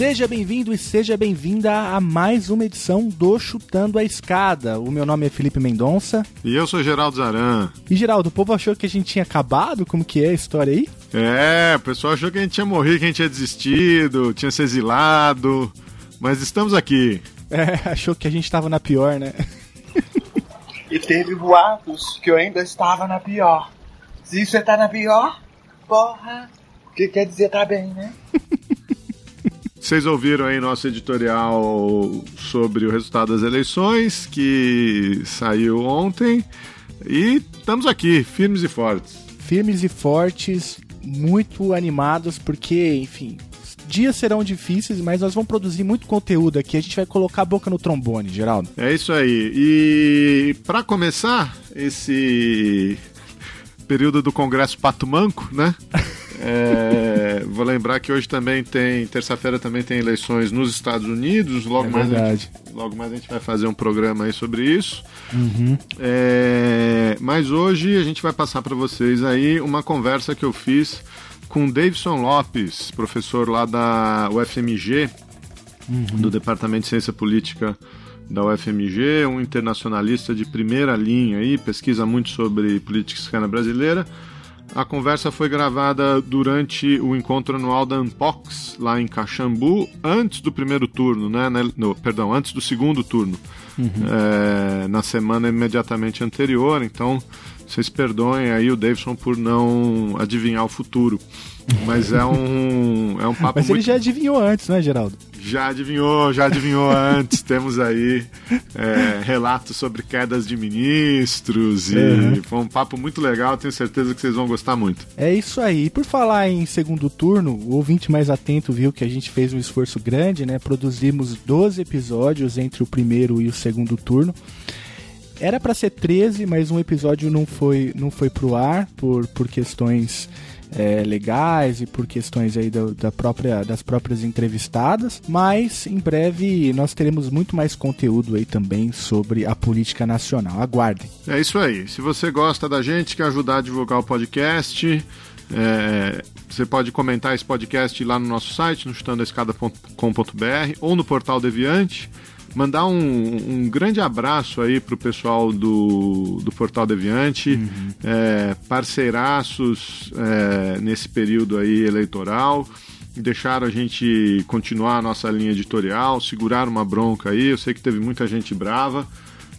Seja bem-vindo e seja bem-vinda a mais uma edição do Chutando a Escada. O meu nome é Felipe Mendonça. E eu sou Geraldo Zaran. E Geraldo, o povo achou que a gente tinha acabado? Como que é a história aí? É, o pessoal achou que a gente tinha morrido, que a gente tinha desistido, tinha se exilado. Mas estamos aqui. É, achou que a gente estava na pior, né? e teve boatos que eu ainda estava na pior. Se você tá na pior, porra, o que quer dizer tá bem, né? Vocês ouviram aí nosso editorial sobre o resultado das eleições, que saiu ontem. E estamos aqui, firmes e fortes. Firmes e fortes, muito animados, porque, enfim, dias serão difíceis, mas nós vamos produzir muito conteúdo aqui. A gente vai colocar a boca no trombone, Geraldo. É isso aí. E para começar esse período do Congresso Pato Manco, né? É, vou lembrar que hoje também tem, terça-feira também tem eleições nos Estados Unidos. Logo, é mais verdade. Gente, logo mais a gente vai fazer um programa aí sobre isso. Uhum. É, mas hoje a gente vai passar para vocês aí uma conversa que eu fiz com Davidson Lopes, professor lá da UFMG, uhum. do Departamento de Ciência Política da UFMG, um internacionalista de primeira linha aí, pesquisa muito sobre política externa brasileira. A conversa foi gravada durante o encontro anual da Unpox, lá em Caxambu, antes do primeiro turno, né? No, perdão, antes do segundo turno. Uhum. É, na semana imediatamente anterior, então vocês perdoem aí o Davidson por não adivinhar o futuro. Mas é um, é um papo Mas muito... ele já adivinhou antes, né, Geraldo? Já adivinhou, já adivinhou antes. Temos aí é, relatos sobre quedas de ministros e uhum. foi um papo muito legal. Tenho certeza que vocês vão gostar muito. É isso aí. E por falar em segundo turno, o ouvinte mais atento viu que a gente fez um esforço grande, né? Produzimos 12 episódios entre o primeiro e o segundo turno. Era para ser 13, mas um episódio não foi, não foi pro ar por, por questões é, legais e por questões aí da, da, própria, das próprias entrevistadas, mas em breve nós teremos muito mais conteúdo aí também sobre a política nacional. Aguardem. É isso aí. Se você gosta da gente, quer ajudar a divulgar o podcast, é, você pode comentar esse podcast lá no nosso site, no chutandoescada.com.br ou no portal Deviante mandar um, um grande abraço aí pro pessoal do, do Portal Deviante, uhum. é, parceiraços é, nesse período aí eleitoral deixaram a gente continuar a nossa linha editorial, segurar uma bronca aí. Eu sei que teve muita gente brava,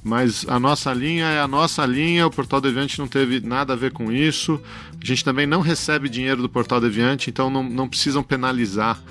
mas a nossa linha é a nossa linha. O Portal Deviante não teve nada a ver com isso. A gente também não recebe dinheiro do Portal Deviante, então não, não precisam penalizar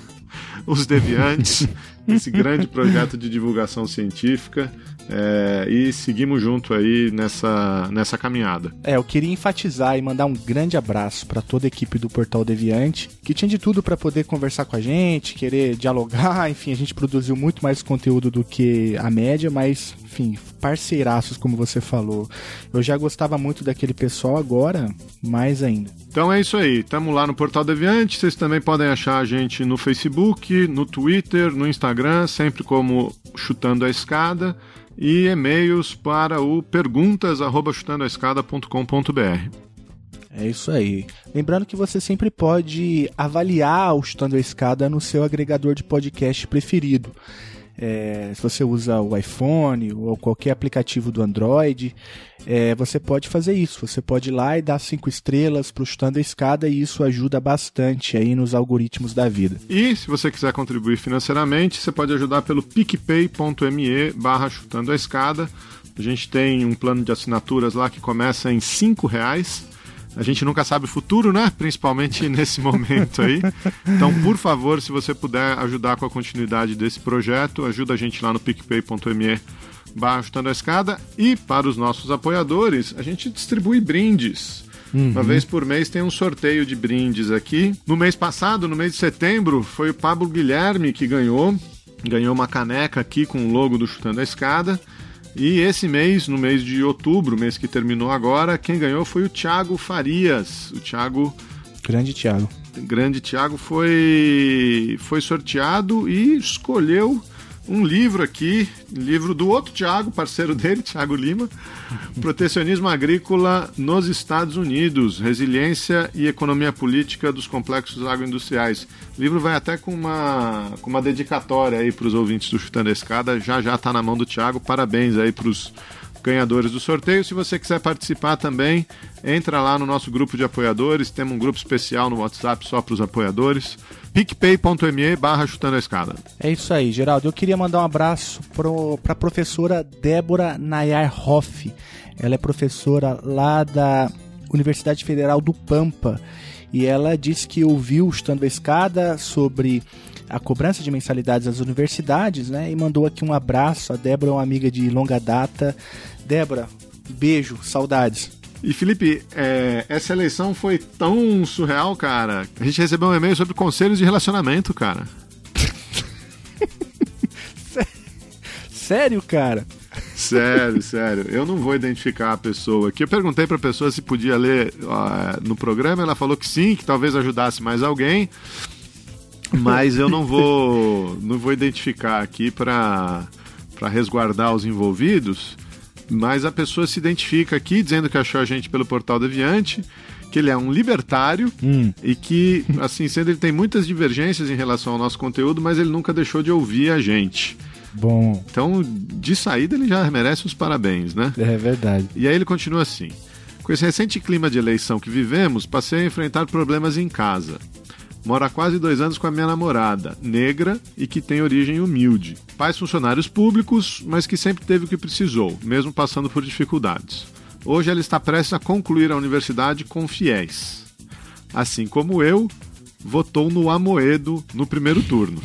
os deviantes, esse grande projeto de divulgação científica. É, e seguimos junto aí nessa, nessa caminhada. É, eu queria enfatizar e mandar um grande abraço para toda a equipe do Portal Deviante, que tinha de tudo para poder conversar com a gente, querer dialogar, enfim, a gente produziu muito mais conteúdo do que a média, mas, enfim, parceiraços, como você falou. Eu já gostava muito daquele pessoal, agora mais ainda. Então é isso aí, estamos lá no Portal Deviante, vocês também podem achar a gente no Facebook, no Twitter, no Instagram, sempre como Chutando a Escada e e-mails para o perguntas@chutandoaescada.com.br. É isso aí. Lembrando que você sempre pode avaliar o Chutando a Escada no seu agregador de podcast preferido. É, se você usa o iPhone ou qualquer aplicativo do Android, é, você pode fazer isso. Você pode ir lá e dar cinco estrelas para o Chutando a Escada e isso ajuda bastante aí nos algoritmos da vida. E se você quiser contribuir financeiramente, você pode ajudar pelo picpay.me barra Chutando a Escada. A gente tem um plano de assinaturas lá que começa em cinco reais a gente nunca sabe o futuro, né? Principalmente nesse momento aí. Então, por favor, se você puder ajudar com a continuidade desse projeto, ajuda a gente lá no picpay.me barra a escada. E para os nossos apoiadores, a gente distribui brindes. Uhum. Uma vez por mês tem um sorteio de brindes aqui. No mês passado, no mês de setembro, foi o Pablo Guilherme que ganhou. Ganhou uma caneca aqui com o logo do Chutando a Escada. E esse mês, no mês de outubro, mês que terminou agora, quem ganhou foi o Thiago Farias. O Thiago. Grande Thiago. grande Tiago foi, foi sorteado e escolheu um livro aqui, livro do outro Tiago, parceiro dele, Tiago Lima, Protecionismo Agrícola nos Estados Unidos, Resiliência e Economia Política dos Complexos Agroindustriais. O livro vai até com uma, com uma dedicatória aí para os ouvintes do Chutando a Escada, já já está na mão do Tiago, parabéns aí para os ganhadores do sorteio. Se você quiser participar também, entra lá no nosso grupo de apoiadores, temos um grupo especial no WhatsApp só para os apoiadores picpay.me barra chutando a escada. É isso aí, Geraldo. Eu queria mandar um abraço para a professora Débora Nayar Hoff. Ela é professora lá da Universidade Federal do Pampa e ela disse que ouviu o Chutando a Escada sobre a cobrança de mensalidades das universidades, né? E mandou aqui um abraço. A Débora é uma amiga de longa data. Débora, beijo, saudades. E Felipe, é, essa eleição foi tão surreal, cara. A gente recebeu um e-mail sobre conselhos de relacionamento, cara. Sério, cara? Sério, sério. Eu não vou identificar a pessoa aqui. Eu perguntei pra pessoa se podia ler uh, no programa, ela falou que sim, que talvez ajudasse mais alguém. Mas eu não vou, não vou identificar aqui para resguardar os envolvidos mas a pessoa se identifica aqui dizendo que achou a gente pelo Portal Deviante, que ele é um libertário hum. e que, assim, sendo ele tem muitas divergências em relação ao nosso conteúdo, mas ele nunca deixou de ouvir a gente. Bom. Então, de saída, ele já merece os parabéns, né? É verdade. E aí ele continua assim. Com esse recente clima de eleição que vivemos, passei a enfrentar problemas em casa. Mora há quase dois anos com a minha namorada, negra e que tem origem humilde. Pais funcionários públicos, mas que sempre teve o que precisou, mesmo passando por dificuldades. Hoje ela está prestes a concluir a universidade com fiéis. Assim como eu, votou no Amoedo no primeiro turno.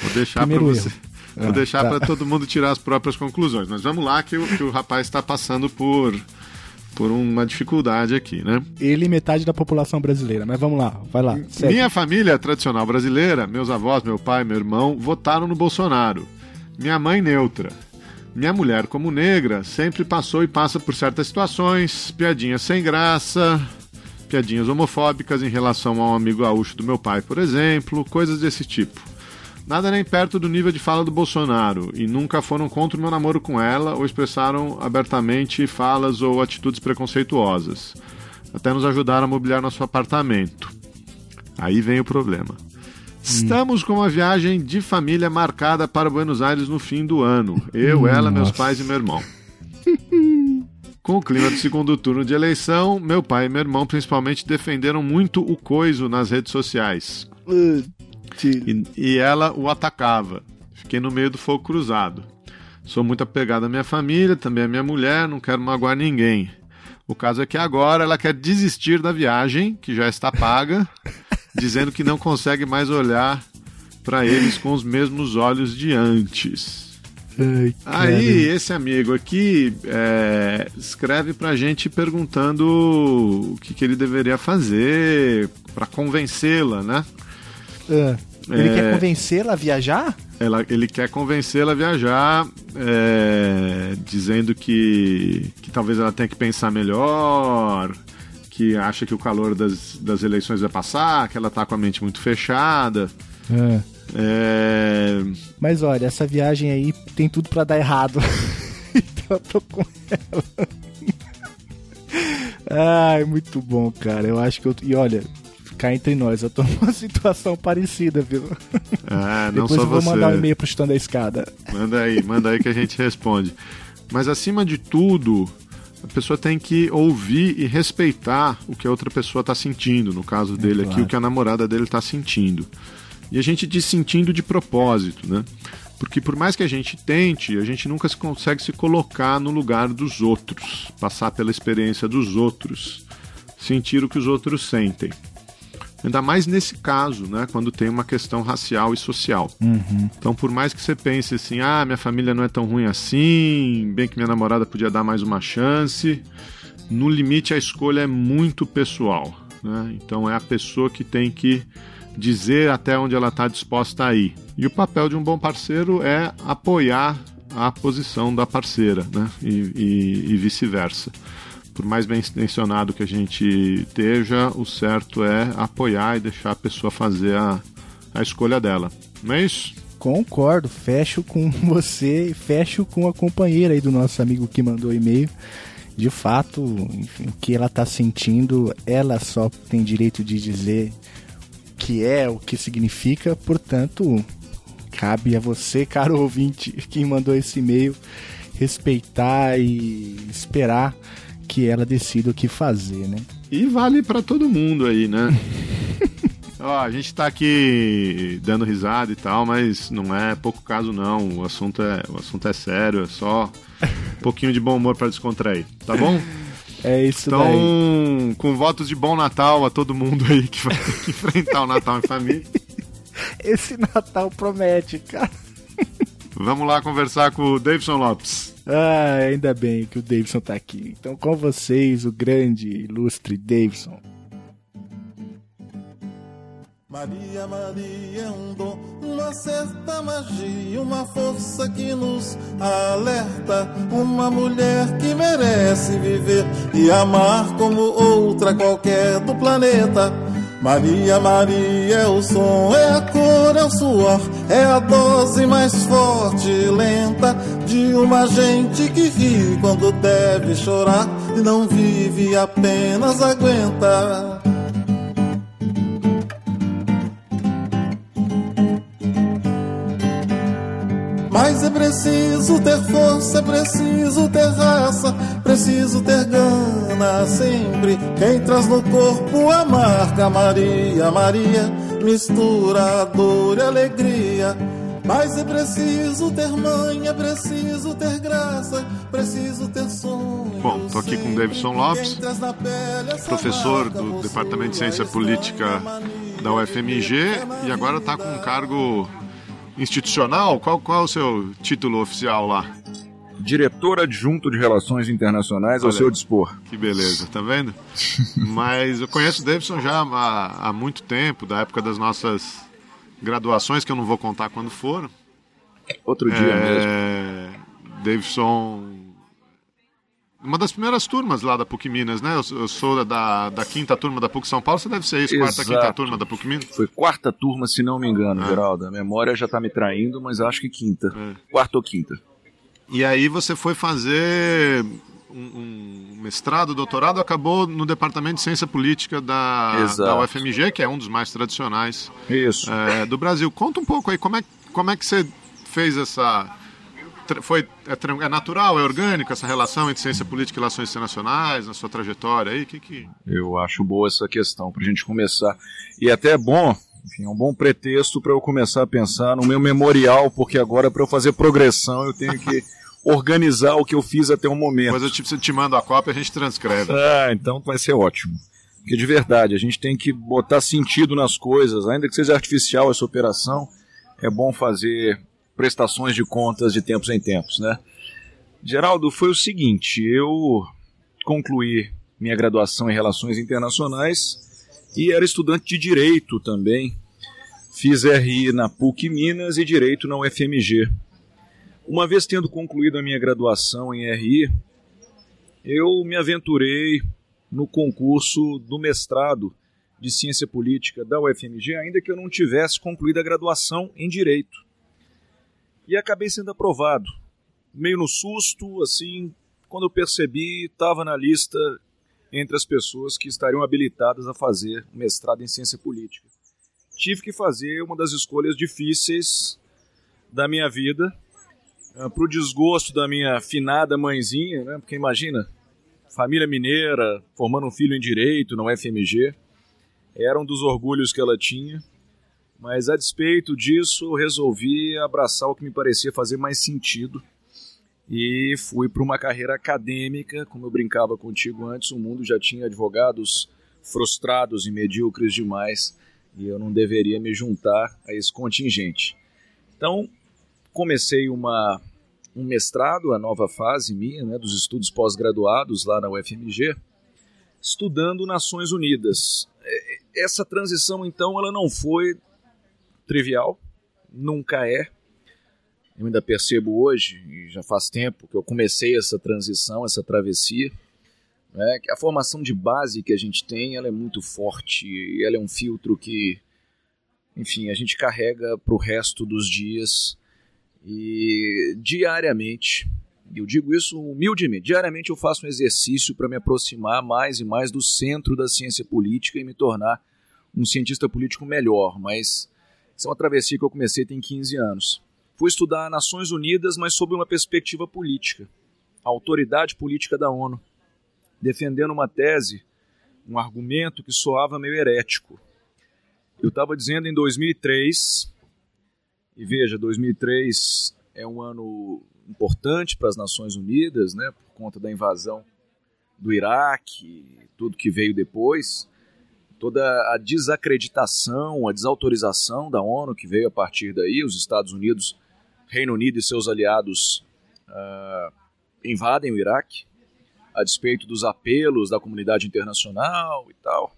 Vou deixar para você. Vou ah, deixar tá. para todo mundo tirar as próprias conclusões. Mas vamos lá que o, que o rapaz está passando por por uma dificuldade aqui, né? Ele metade da população brasileira, mas vamos lá, vai lá. Segue. Minha família tradicional brasileira, meus avós, meu pai, meu irmão, votaram no Bolsonaro. Minha mãe neutra. Minha mulher, como negra, sempre passou e passa por certas situações, piadinhas sem graça, piadinhas homofóbicas em relação a um amigo gaúcho do meu pai, por exemplo, coisas desse tipo. Nada nem perto do nível de fala do Bolsonaro e nunca foram contra o meu namoro com ela ou expressaram abertamente falas ou atitudes preconceituosas. Até nos ajudaram a mobiliar nosso apartamento. Aí vem o problema. Estamos com uma viagem de família marcada para Buenos Aires no fim do ano. Eu, ela, meus pais e meu irmão. Com o clima do segundo turno de eleição, meu pai e meu irmão principalmente defenderam muito o coiso nas redes sociais. E, e ela o atacava. Fiquei no meio do fogo cruzado. Sou muito apegado à minha família, também à minha mulher, não quero magoar ninguém. O caso é que agora ela quer desistir da viagem, que já está paga, dizendo que não consegue mais olhar para eles com os mesmos olhos de antes. Ai, Aí, esse amigo aqui é, escreve pra gente perguntando o que, que ele deveria fazer para convencê-la, né? É. Ele é, quer convencê-la a viajar? Ela, ele quer convencê-la a viajar, é, dizendo que, que talvez ela tenha que pensar melhor, que acha que o calor das, das eleições vai passar, que ela tá com a mente muito fechada. É. É... Mas olha, essa viagem aí tem tudo para dar errado. então eu tô com ela. Ai, muito bom, cara. Eu acho que eu. E olha, cá entre nós, eu tô numa situação parecida, viu? Ah, não Depois eu vou você. mandar um e-mail pro Chutando da Escada. Manda aí, manda aí que a gente responde. Mas acima de tudo, a pessoa tem que ouvir e respeitar o que a outra pessoa está sentindo. No caso dele é, claro. aqui, o que a namorada dele está sentindo. E a gente diz sentindo de propósito, né? Porque por mais que a gente tente, a gente nunca consegue se colocar no lugar dos outros, passar pela experiência dos outros, sentir o que os outros sentem. Ainda mais nesse caso, né? Quando tem uma questão racial e social. Uhum. Então, por mais que você pense assim, ah, minha família não é tão ruim assim, bem que minha namorada podia dar mais uma chance, no limite a escolha é muito pessoal. Né? Então, é a pessoa que tem que dizer até onde ela está disposta a ir. E o papel de um bom parceiro é apoiar a posição da parceira, né? E, e, e vice-versa. Por mais bem intencionado que a gente esteja, o certo é apoiar e deixar a pessoa fazer a, a escolha dela. Não é isso? Concordo, fecho com você e fecho com a companheira aí do nosso amigo que mandou e-mail. De fato, enfim, o que ela está sentindo, ela só tem direito de dizer o que é, o que significa, portanto, cabe a você, caro ouvinte, que mandou esse e-mail, respeitar e esperar que ela decida o que fazer, né? E vale para todo mundo aí, né? Ó, a gente tá aqui dando risada e tal, mas não é pouco caso não. O assunto é, o assunto é sério, é só um pouquinho de bom humor para descontrair, tá bom? É isso então, daí. com votos de bom Natal a todo mundo aí que vai ter que enfrentar o Natal em família. Esse Natal promete, cara. Vamos lá conversar com o Davidson Lopes. Ah, ainda bem que o Davidson tá aqui. Então, com vocês, o grande, ilustre Davidson. Maria, Maria é um dom, uma certa magia, uma força que nos alerta. Uma mulher que merece viver e amar como outra qualquer do planeta. Maria, Maria é o som, é a cor, é o suor, é a dose mais forte e lenta de uma gente que ri quando deve chorar e não vive, apenas aguenta. Mas é preciso ter força, é preciso ter raça, preciso ter gana sempre. Quem traz no corpo a marca Maria, Maria, mistura dor e alegria. Mas é preciso ter mãe, é preciso ter graça, preciso ter sonho. Bom, tô aqui com o Davidson Lopes, professor do Departamento de Ciência Política da UFMG e agora está com um cargo institucional? Qual, qual é o seu título oficial lá? Diretor adjunto de Relações Internacionais ao Olha, seu dispor. Que beleza, tá vendo? Mas eu conheço o Davidson já há, há muito tempo, da época das nossas graduações, que eu não vou contar quando foram. Outro dia mesmo. É, Davidson. Uma das primeiras turmas lá da PUC Minas, né? Eu, sou da, da quinta turma da PUC São Paulo, você deve ser isso, quarta, quinta turma da PUC Minas. Foi quarta turma, se não me engano, Ah. Geraldo. A memória já tá me traindo, mas acho que quinta. É. Quarta ou quinta. E aí você foi fazer um, um mestrado, doutorado, acabou no Departamento de Ciência Política da, Exato. da UFMG, que é um dos mais tradicionais Isso. é, do Brasil. Conta um pouco aí, como é, como é que você fez essa... Foi, é, é natural, é orgânico essa relação entre ciência política e relações internacionais, na sua trajetória aí? Que, que... Eu acho boa essa questão pra gente começar. E até é bom, enfim, é um bom pretexto para eu começar a pensar no meu memorial, porque agora para eu fazer progressão eu tenho que organizar o que eu fiz até o momento. Depois eu te, te mando a cópia e a gente transcreve. Ah, então vai ser ótimo. Porque de verdade, a gente tem que botar sentido nas coisas, ainda que seja artificial essa operação, é bom fazer prestações de contas de tempos em tempos, né? Geraldo, foi o seguinte, eu concluí minha graduação em Relações Internacionais e era estudante de Direito também. Fiz RI na PUC Minas e Direito na UFMG. Uma vez tendo concluído a minha graduação em RI, eu me aventurei no concurso do mestrado de Ciência Política da UFMG, ainda que eu não tivesse concluído a graduação em Direito. E acabei sendo aprovado. Meio no susto, assim, quando eu percebi, estava na lista entre as pessoas que estariam habilitadas a fazer mestrado em Ciência Política. Tive que fazer uma das escolhas difíceis da minha vida, para o desgosto da minha finada mãezinha, né? porque imagina, família mineira, formando um filho em direito na UFMG, era um dos orgulhos que ela tinha, mas a despeito disso, eu resolvi abraçar o que me parecia fazer mais sentido e fui para uma carreira acadêmica, como eu brincava contigo antes, o mundo já tinha advogados frustrados e medíocres demais e eu não deveria me juntar a esse contingente. Então, comecei uma, um mestrado, a nova fase minha, né, dos estudos pós-graduados lá na UFMG, estudando Nações Unidas. Essa transição, então, ela não foi trivial, nunca é. Eu ainda percebo hoje, e já faz tempo que eu comecei essa transição, essa travessia, É, a formação de base que a gente tem ela é muito forte e ela é um filtro que, enfim, a gente carrega para o resto dos dias e diariamente. Eu digo isso humildemente. Diariamente eu faço um exercício para me aproximar mais e mais do centro da ciência política e me tornar um cientista político melhor. Mas isso é uma travessia que eu comecei tem 15 anos. Fui estudar Nações Unidas, mas sob uma perspectiva política, a autoridade política da ONU defendendo uma tese, um argumento que soava meio herético. Eu estava dizendo em 2003, e veja, 2003 é um ano importante para as Nações Unidas, né, por conta da invasão do Iraque, tudo que veio depois, toda a desacreditação, a desautorização da ONU que veio a partir daí, os Estados Unidos, Reino Unido e seus aliados uh, invadem o Iraque, a despeito dos apelos da comunidade internacional e tal.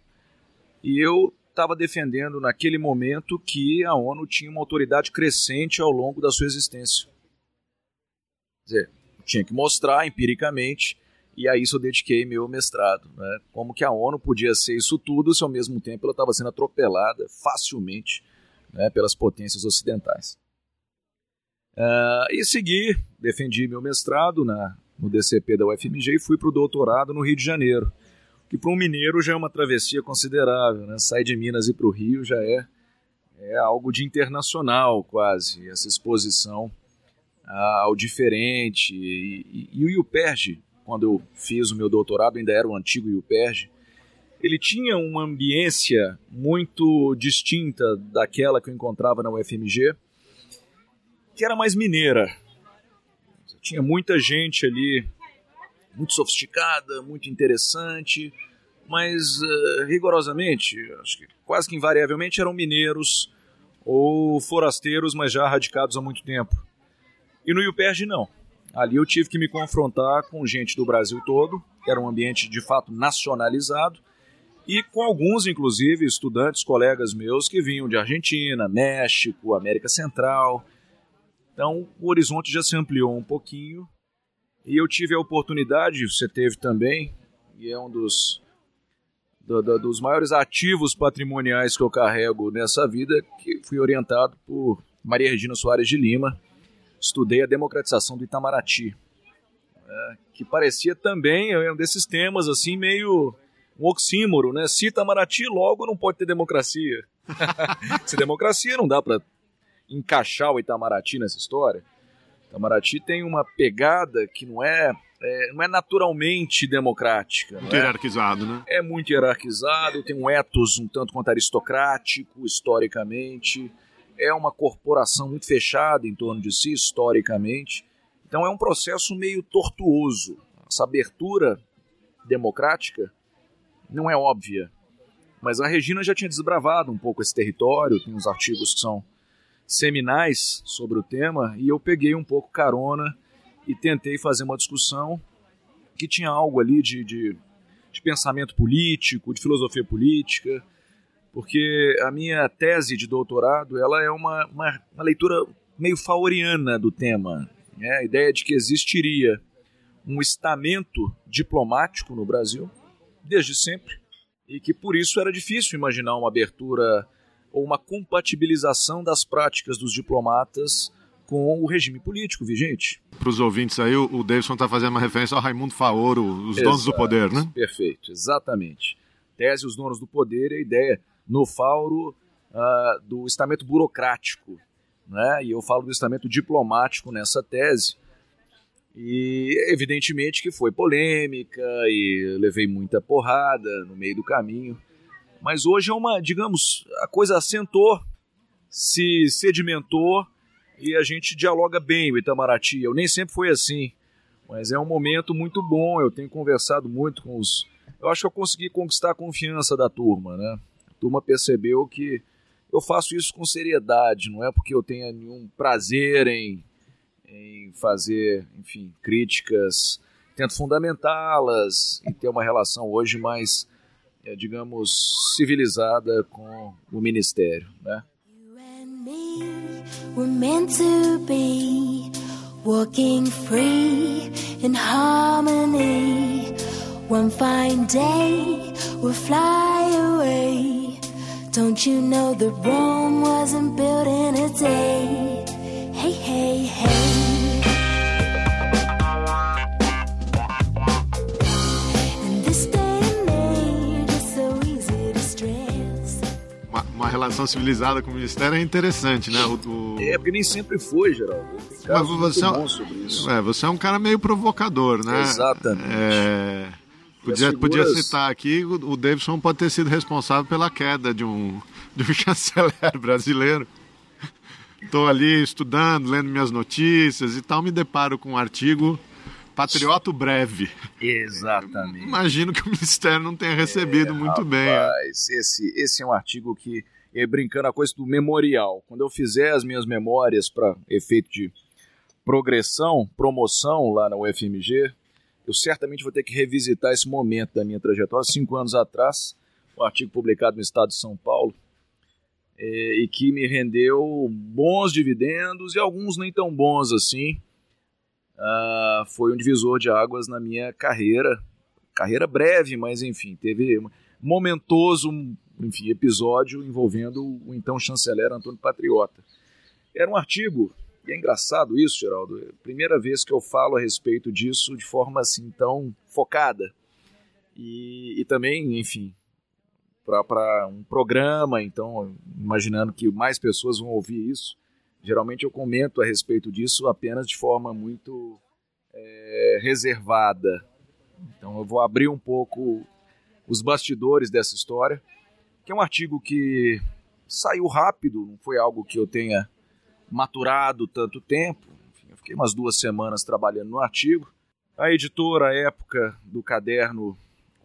E eu estava defendendo naquele momento que a ONU tinha uma autoridade crescente ao longo da sua existência. Quer dizer, tinha que mostrar empiricamente, e a isso eu dediquei meu mestrado. Né? Como que a ONU podia ser isso tudo se ao mesmo tempo ela estava sendo atropelada facilmente né, pelas potências ocidentais. Uh, e segui, defendi meu mestrado na no DCP da UFMG e fui para o doutorado no Rio de Janeiro, que para um mineiro já é uma travessia considerável, né? Sair de Minas e para o Rio já é, é algo de internacional quase, essa exposição ao diferente. E, e, e o IUPERJ, quando eu fiz o meu doutorado, ainda era o antigo IUPERJ, ele tinha uma ambiência muito distinta daquela que eu encontrava na UFMG, que era mais mineira, tinha muita gente ali, muito sofisticada, muito interessante, mas uh, rigorosamente, acho que quase que invariavelmente eram mineiros ou forasteiros, mas já radicados há muito tempo. E no IUPERJ não. Ali eu tive que me confrontar com gente do Brasil todo, era um ambiente de fato nacionalizado, e com alguns, inclusive, estudantes, colegas meus que vinham de Argentina, México, América Central, então o horizonte já se ampliou um pouquinho e eu tive a oportunidade, você teve também, e é um dos, do, do, dos maiores ativos patrimoniais que eu carrego nessa vida, que fui orientado por Maria Regina Soares de Lima. Estudei a democratização do Itamaraty, é, que parecia também é um desses temas assim meio um oxímoro, né? Se Itamaraty, logo não pode ter democracia. Se democracia não dá para encaixar o Itamaraty nessa história. Itamaraty tem uma pegada que não é, é não é naturalmente democrática. Muito é? hierarquizado, né? É muito hierarquizado, tem um ethos um tanto quanto aristocrático, historicamente. É uma corporação muito fechada em torno de si, historicamente. Então é um processo meio tortuoso. Essa abertura democrática não é óbvia. Mas a Regina já tinha desbravado um pouco esse território, tem uns artigos que são seminais sobre o tema e eu peguei um pouco carona e tentei fazer uma discussão que tinha algo ali de, de, de pensamento político, de filosofia política, porque a minha tese de doutorado ela é uma, uma, uma leitura meio fauriana do tema. Né? A ideia de que existiria um estamento diplomático no Brasil, desde sempre, e que por isso era difícil imaginar uma abertura ou uma compatibilização das práticas dos diplomatas com o regime político vigente. Para os ouvintes aí, o Davidson está fazendo uma referência ao Raimundo Faoro, os Exato, donos do poder, né? Perfeito, exatamente. Tese Os Donos do Poder e a ideia no Fauro uh, do estamento burocrático. Né? E eu falo do estamento diplomático nessa tese. E evidentemente que foi polêmica e levei muita porrada no meio do caminho. Mas hoje é uma, digamos, a coisa assentou, se sedimentou e a gente dialoga bem o Itamaraty. Eu nem sempre foi assim, mas é um momento muito bom. Eu tenho conversado muito com os. Eu acho que eu consegui conquistar a confiança da turma, né? Turma percebeu que eu faço isso com seriedade, não é porque eu tenha nenhum prazer em, em fazer, enfim, críticas. Tento fundamentá-las e ter uma relação hoje mais é, digamos, civilizada com o ministério, né? We're meant to be walking free in harmony. One fine day we'll fly away. Don't you know that Rome wasn't built in a day? Hey, hey, hey. In this day and age, it's so easy to stress. Uma, uma relação civilizada com o ministério é interessante, né? O, o- É, porque nem sempre foi, Geraldo. Mas você, muito é- isso. é, você é um cara meio provocador, né? Exatamente. É, Podia, podia figuras- citar aqui, o, o Davidson pode ter sido responsável pela queda de um, de um chanceler brasileiro. Estou ali estudando, lendo minhas notícias e tal, me deparo com um artigo Patriota Breve. Exatamente. Imagino que o Ministério não tenha recebido muito bem. né? Rapaz, esse, esse é um artigo que, é, brincando a coisa do memorial, quando eu fizer as minhas memórias para efeito de progressão, promoção lá na UFMG, eu certamente vou ter que revisitar esse momento da minha trajetória, cinco anos atrás, um artigo publicado no Estado de São Paulo, é, e que me rendeu bons dividendos e alguns nem tão bons assim. Ah, foi um divisor de águas na minha carreira, carreira breve, mas enfim, teve um momentoso enfim, episódio envolvendo o então chanceler Antônio Patriota. Era um artigo, e é engraçado isso, Geraldo, é primeira vez que eu falo a respeito disso de forma assim tão focada. E, e também, enfim, para um programa, então, imaginando que mais pessoas vão ouvir isso, geralmente eu comento a respeito disso apenas de forma muito é, reservada. Então eu vou abrir um pouco os bastidores dessa história, que é um artigo que saiu rápido, não foi algo que eu tenha maturado tanto tempo. Enfim, eu fiquei umas duas semanas trabalhando no artigo. A editora, à época do caderno,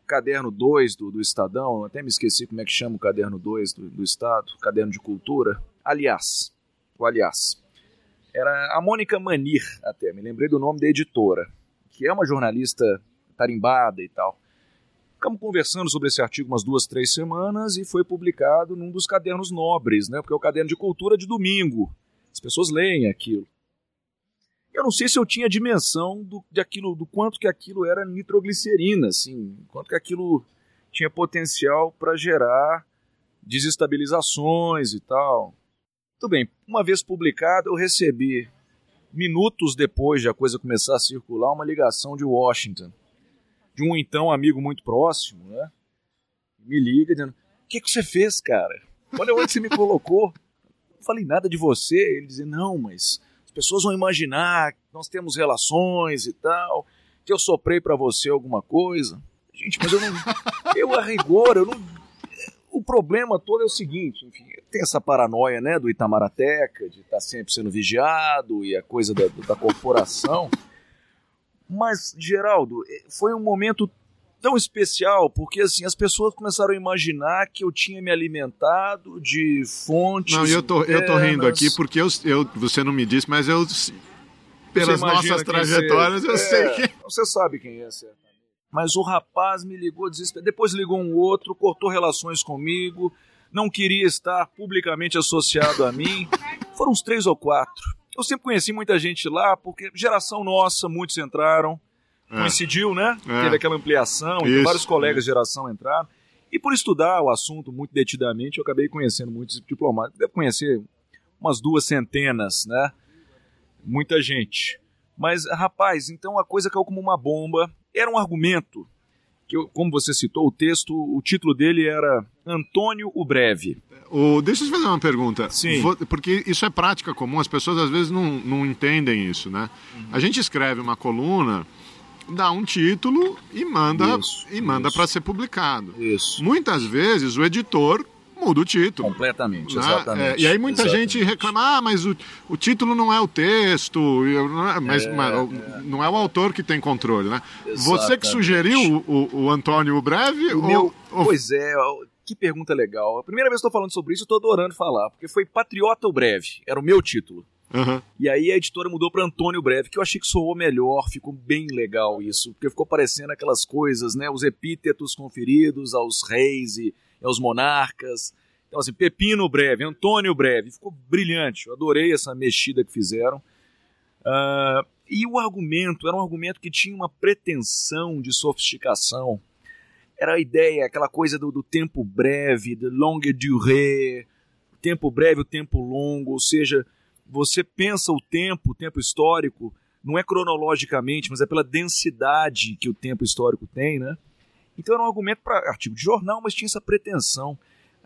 caderno 2 do, do Estadão, até me esqueci como é que chama o caderno 2 do, do Estado, caderno de cultura. Aliás, o aliás, era a Mônica Manir, até, me lembrei do nome da editora, que é uma jornalista tarimbada e tal. Ficamos conversando sobre esse artigo umas duas, três semanas e foi publicado num dos cadernos nobres, né? Porque é o caderno de cultura de domingo. As pessoas leem aquilo. Eu não sei se eu tinha dimensão do, de aquilo, do quanto que aquilo era nitroglicerina, assim, quanto que aquilo tinha potencial para gerar desestabilizações e tal. Tudo bem, uma vez publicado, eu recebi, minutos depois de a coisa começar a circular, uma ligação de Washington, de um então amigo muito próximo, né? Me liga dizendo: O que, que você fez, cara? Olha onde você me colocou. Não falei nada de você. Ele dizia: Não, mas as pessoas vão imaginar que nós temos relações e tal, que eu soprei para você alguma coisa. Gente, mas eu não. Eu, a rigor, eu não o problema todo é o seguinte, enfim, tem essa paranoia, né, do Itamarateca, de estar sempre sendo vigiado e a coisa da, da corporação. Mas, Geraldo, eh, foi um momento tão especial, porque assim, as pessoas começaram a imaginar que eu tinha me alimentado de fontes. Não, eu tô, eu tô rindo internas. aqui porque eu, eu, você não me disse, mas eu, pelas nossas quem trajetórias, eu sei É, que. Você sabe quem é, certamente. Mas o rapaz me ligou desesperado. Depois ligou um outro, cortou relações comigo, não queria estar publicamente associado a mim. Foram uns três ou quatro. Eu sempre conheci muita gente lá, porque geração nossa, muitos entraram. É. Coincidiu, né? É. Teve aquela ampliação, então Isso, vários colegas de geração entraram. E por estudar o assunto muito detidamente, eu acabei conhecendo muitos diplomatas. Deve conhecer umas duas centenas, né? Muita gente. Mas, rapaz, então a coisa caiu como uma bomba. Era um argumento que, eu- como você citou, o texto, o título dele era Antônio o Breve. O, deixa eu te fazer uma pergunta. Sim. Vo- Porque isso é prática comum, as pessoas às vezes não, não entendem isso, né? Uhum. A gente escreve uma coluna, dá um título e manda, Isso, e manda para ser publicado. Isso. Muitas vezes o editor muda o título. Completamente, né? exatamente. É, e aí muita Exatamente. gente reclama, ah, mas o, o título não é o texto, é- mas, É, mas o- não é o autor que tem controle, né? Você que Exatamente. sugeriu o, o, Antônio o Breve? O ou- meu, ou- Pois é, que pergunta legal. A primeira vez que tô falando sobre isso, eu tô adorando falar, porque foi Patriota o Breve, era o meu título. Aham. E aí a editora mudou para Antônio Breve, que eu achei que soou melhor, ficou bem legal isso, porque ficou parecendo aquelas coisas, né, os epítetos conferidos aos reis e aos monarcas. Então assim, Pepino Breve, Antônio Breve, ficou brilhante. Eu adorei essa mexida que fizeram. Ah, E o argumento era um argumento que tinha uma pretensão de sofisticação. Era a ideia, aquela coisa do, do tempo breve, de longue durée, tempo breve, o tempo longo, ou seja, você pensa o tempo, o tempo histórico, não é cronologicamente, mas é pela densidade que o tempo histórico tem, né? Então era um argumento para artigo de jornal, mas tinha essa pretensão.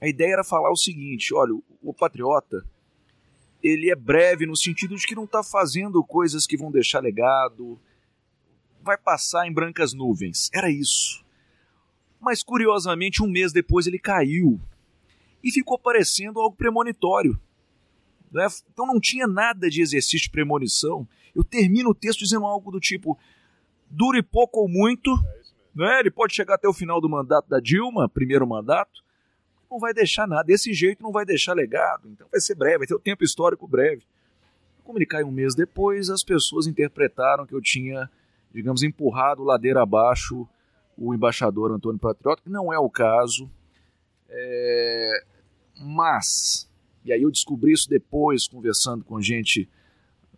A ideia era falar o seguinte: olha, o patriota ele é breve no sentido de que não está fazendo coisas que vão deixar legado, vai passar em brancas nuvens. Era isso. Mas curiosamente, um mês depois ele caiu e ficou parecendo algo premonitório. Né? Então não tinha nada de exercício de premonição. Eu termino o texto dizendo algo do tipo: dure pouco ou muito, né? ele pode chegar até o final do mandato da Dilma, primeiro mandato, não vai deixar nada. Desse jeito não vai deixar legado. Então vai ser breve, vai ter o tempo histórico breve. Como ele cai um mês depois, as pessoas interpretaram que eu tinha, digamos, empurrado ladeira abaixo o embaixador Antônio Patriota, que não é o caso. É... Mas, e aí eu descobri isso depois, conversando com gente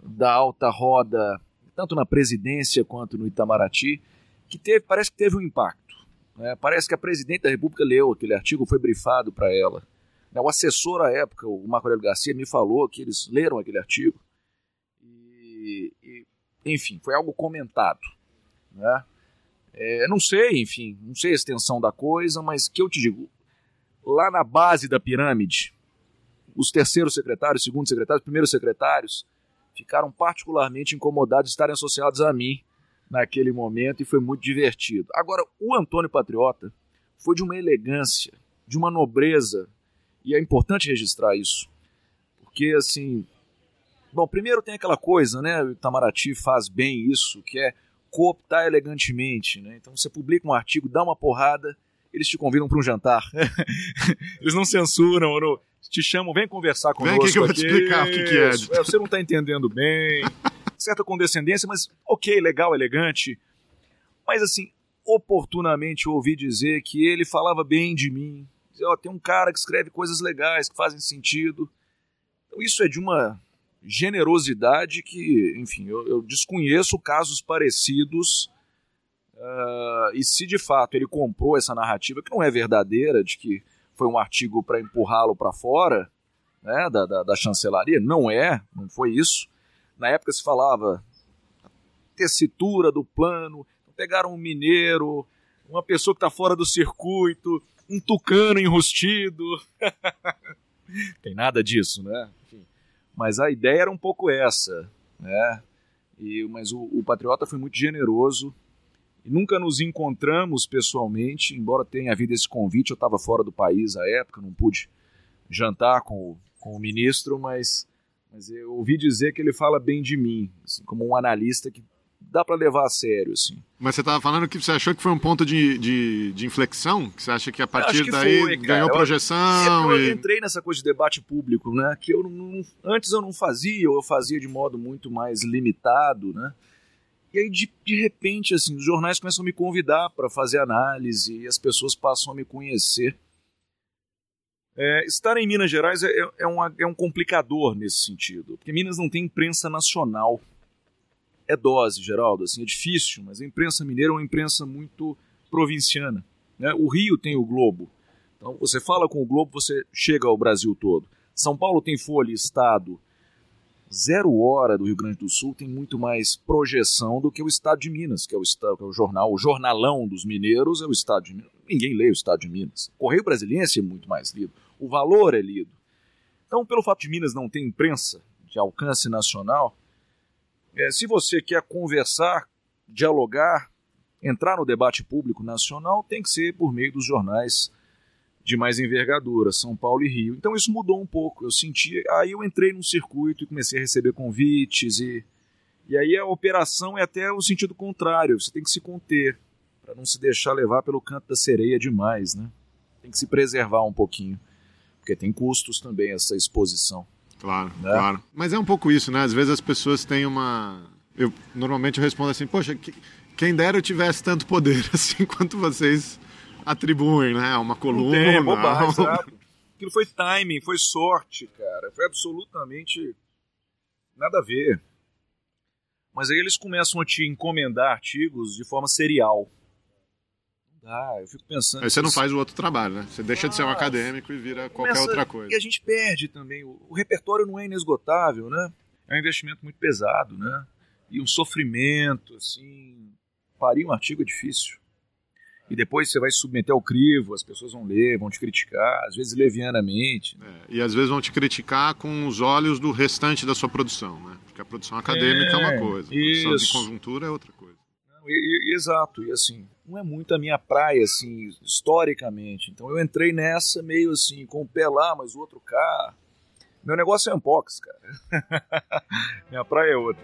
da alta roda, tanto na presidência quanto no Itamaraty, que teve, parece que teve um impacto. É, parece que a presidente da República leu aquele artigo, foi brifado para ela. Né, o assessor à época, o Marco Aurélio Garcia, me falou que eles leram aquele artigo. E, e enfim, foi algo comentado. Né? É, não sei, enfim, não sei a extensão da coisa, mas que eu te digo, lá na base da pirâmide, os terceiros secretários, segundos secretários, primeiros secretários, ficaram particularmente incomodados de estarem associados a mim naquele momento e foi muito divertido. Agora, o Antônio Patriota foi de uma elegância, de uma nobreza, e é importante registrar isso, porque assim. Bom, primeiro tem aquela coisa, né? O Itamaraty faz bem isso, que é cooptar elegantemente, né? Então você publica um artigo, dá uma porrada, eles te convidam para um jantar. eles não censuram, não, te chamam, vem conversar conosco. Vem aqui que eu vou te explicar o que, que é. é. Você não está entendendo bem certa condescendência, mas ok, legal, elegante. Mas assim, oportunamente eu ouvi dizer que ele falava bem de mim. Dizer, oh, tem um cara que escreve coisas legais, que fazem sentido. Então isso é de uma generosidade que, enfim, eu, eu desconheço casos parecidos. Uh, e se de fato ele comprou essa narrativa, que não é verdadeira, de que foi um artigo para empurrá-lo para fora né, da, da, da chancelaria, não é, não foi isso. Na época se falava tessitura do plano, pegaram um mineiro, uma pessoa que está fora do circuito, um tucano enrustido. Tem nada disso, né? Enfim, mas a ideia era um pouco essa, né? E, mas o, o Patriota foi muito generoso nunca nos encontramos pessoalmente, embora tenha havido esse convite. Eu estava fora do país à época, não pude jantar com o, com o ministro, mas mas eu ouvi dizer que ele fala bem de mim, assim, como um analista que dá para levar a sério, assim. Mas você estava falando que você achou que foi um ponto de, de, de inflexão? Que você acha que a partir que daí foi, ganhou projeção? Eu, e... eu entrei nessa coisa de debate público, né? Que eu não, antes eu não fazia, ou eu fazia de modo muito mais limitado, né? E aí, de, de repente, assim, os jornais começam a me convidar para fazer análise e as pessoas passam a me conhecer. É, estar em Minas Gerais é, é, é, uma, é um complicador nesse sentido, porque Minas não tem imprensa nacional. É dose, Geraldo, assim, é difícil, mas a imprensa mineira é uma imprensa muito provinciana. Né? O Rio tem o Globo, então você fala com o Globo, você chega ao Brasil todo. São Paulo tem Folha Estado. Zero Hora do Rio Grande do Sul tem muito mais projeção do que o Estado de Minas, que é o, estado, que é o jornal, o jornalão dos mineiros é o Estado de Minas. Ninguém lê o Estado de Minas. Correio Brasiliense é muito mais lido o valor é lido. Então, pelo fato de Minas não ter imprensa de alcance nacional, é, se você quer conversar, dialogar, entrar no debate público nacional, tem que ser por meio dos jornais de mais envergadura, São Paulo e Rio. Então isso mudou um pouco. Eu senti, aí eu entrei num circuito e comecei a receber convites e e aí a operação é até o sentido contrário. Você tem que se conter para não se deixar levar pelo canto da sereia demais, né? Tem que se preservar um pouquinho porque tem custos também essa exposição. Claro, né? claro. Mas é um pouco isso, né? Às vezes as pessoas têm uma. Eu normalmente eu respondo assim, poxa, que, quem dera eu tivesse tanto poder assim quanto vocês atribuem, né? Uma coluna. Não tem, é bobagem, sabe? Aquilo foi timing, foi sorte, cara. Foi absolutamente nada a ver. Mas aí eles começam a te encomendar artigos de forma serial. Não dá, eu fico pensando. Aí você não faz o outro trabalho, né? Você deixa de ser um Ah, acadêmico e vira qualquer começa- outra coisa. E a gente perde também. O, o repertório não é inesgotável, né? É um investimento muito pesado, né? E um sofrimento, assim. Parir um artigo é difícil. E depois você vai submeter ao crivo, as pessoas vão ler, vão te criticar, às vezes levianamente. né? É, e às vezes vão te criticar com os olhos do restante da sua produção, né? Porque a produção acadêmica é, uma É, coisa, a produção de conjuntura é outra coisa. Não, e- e- exato, e assim, não é muito a minha praia, assim, historicamente. Então eu entrei nessa meio assim, com o pé lá, mas o outro cá. Meu negócio é unbox, cara. minha praia é outra.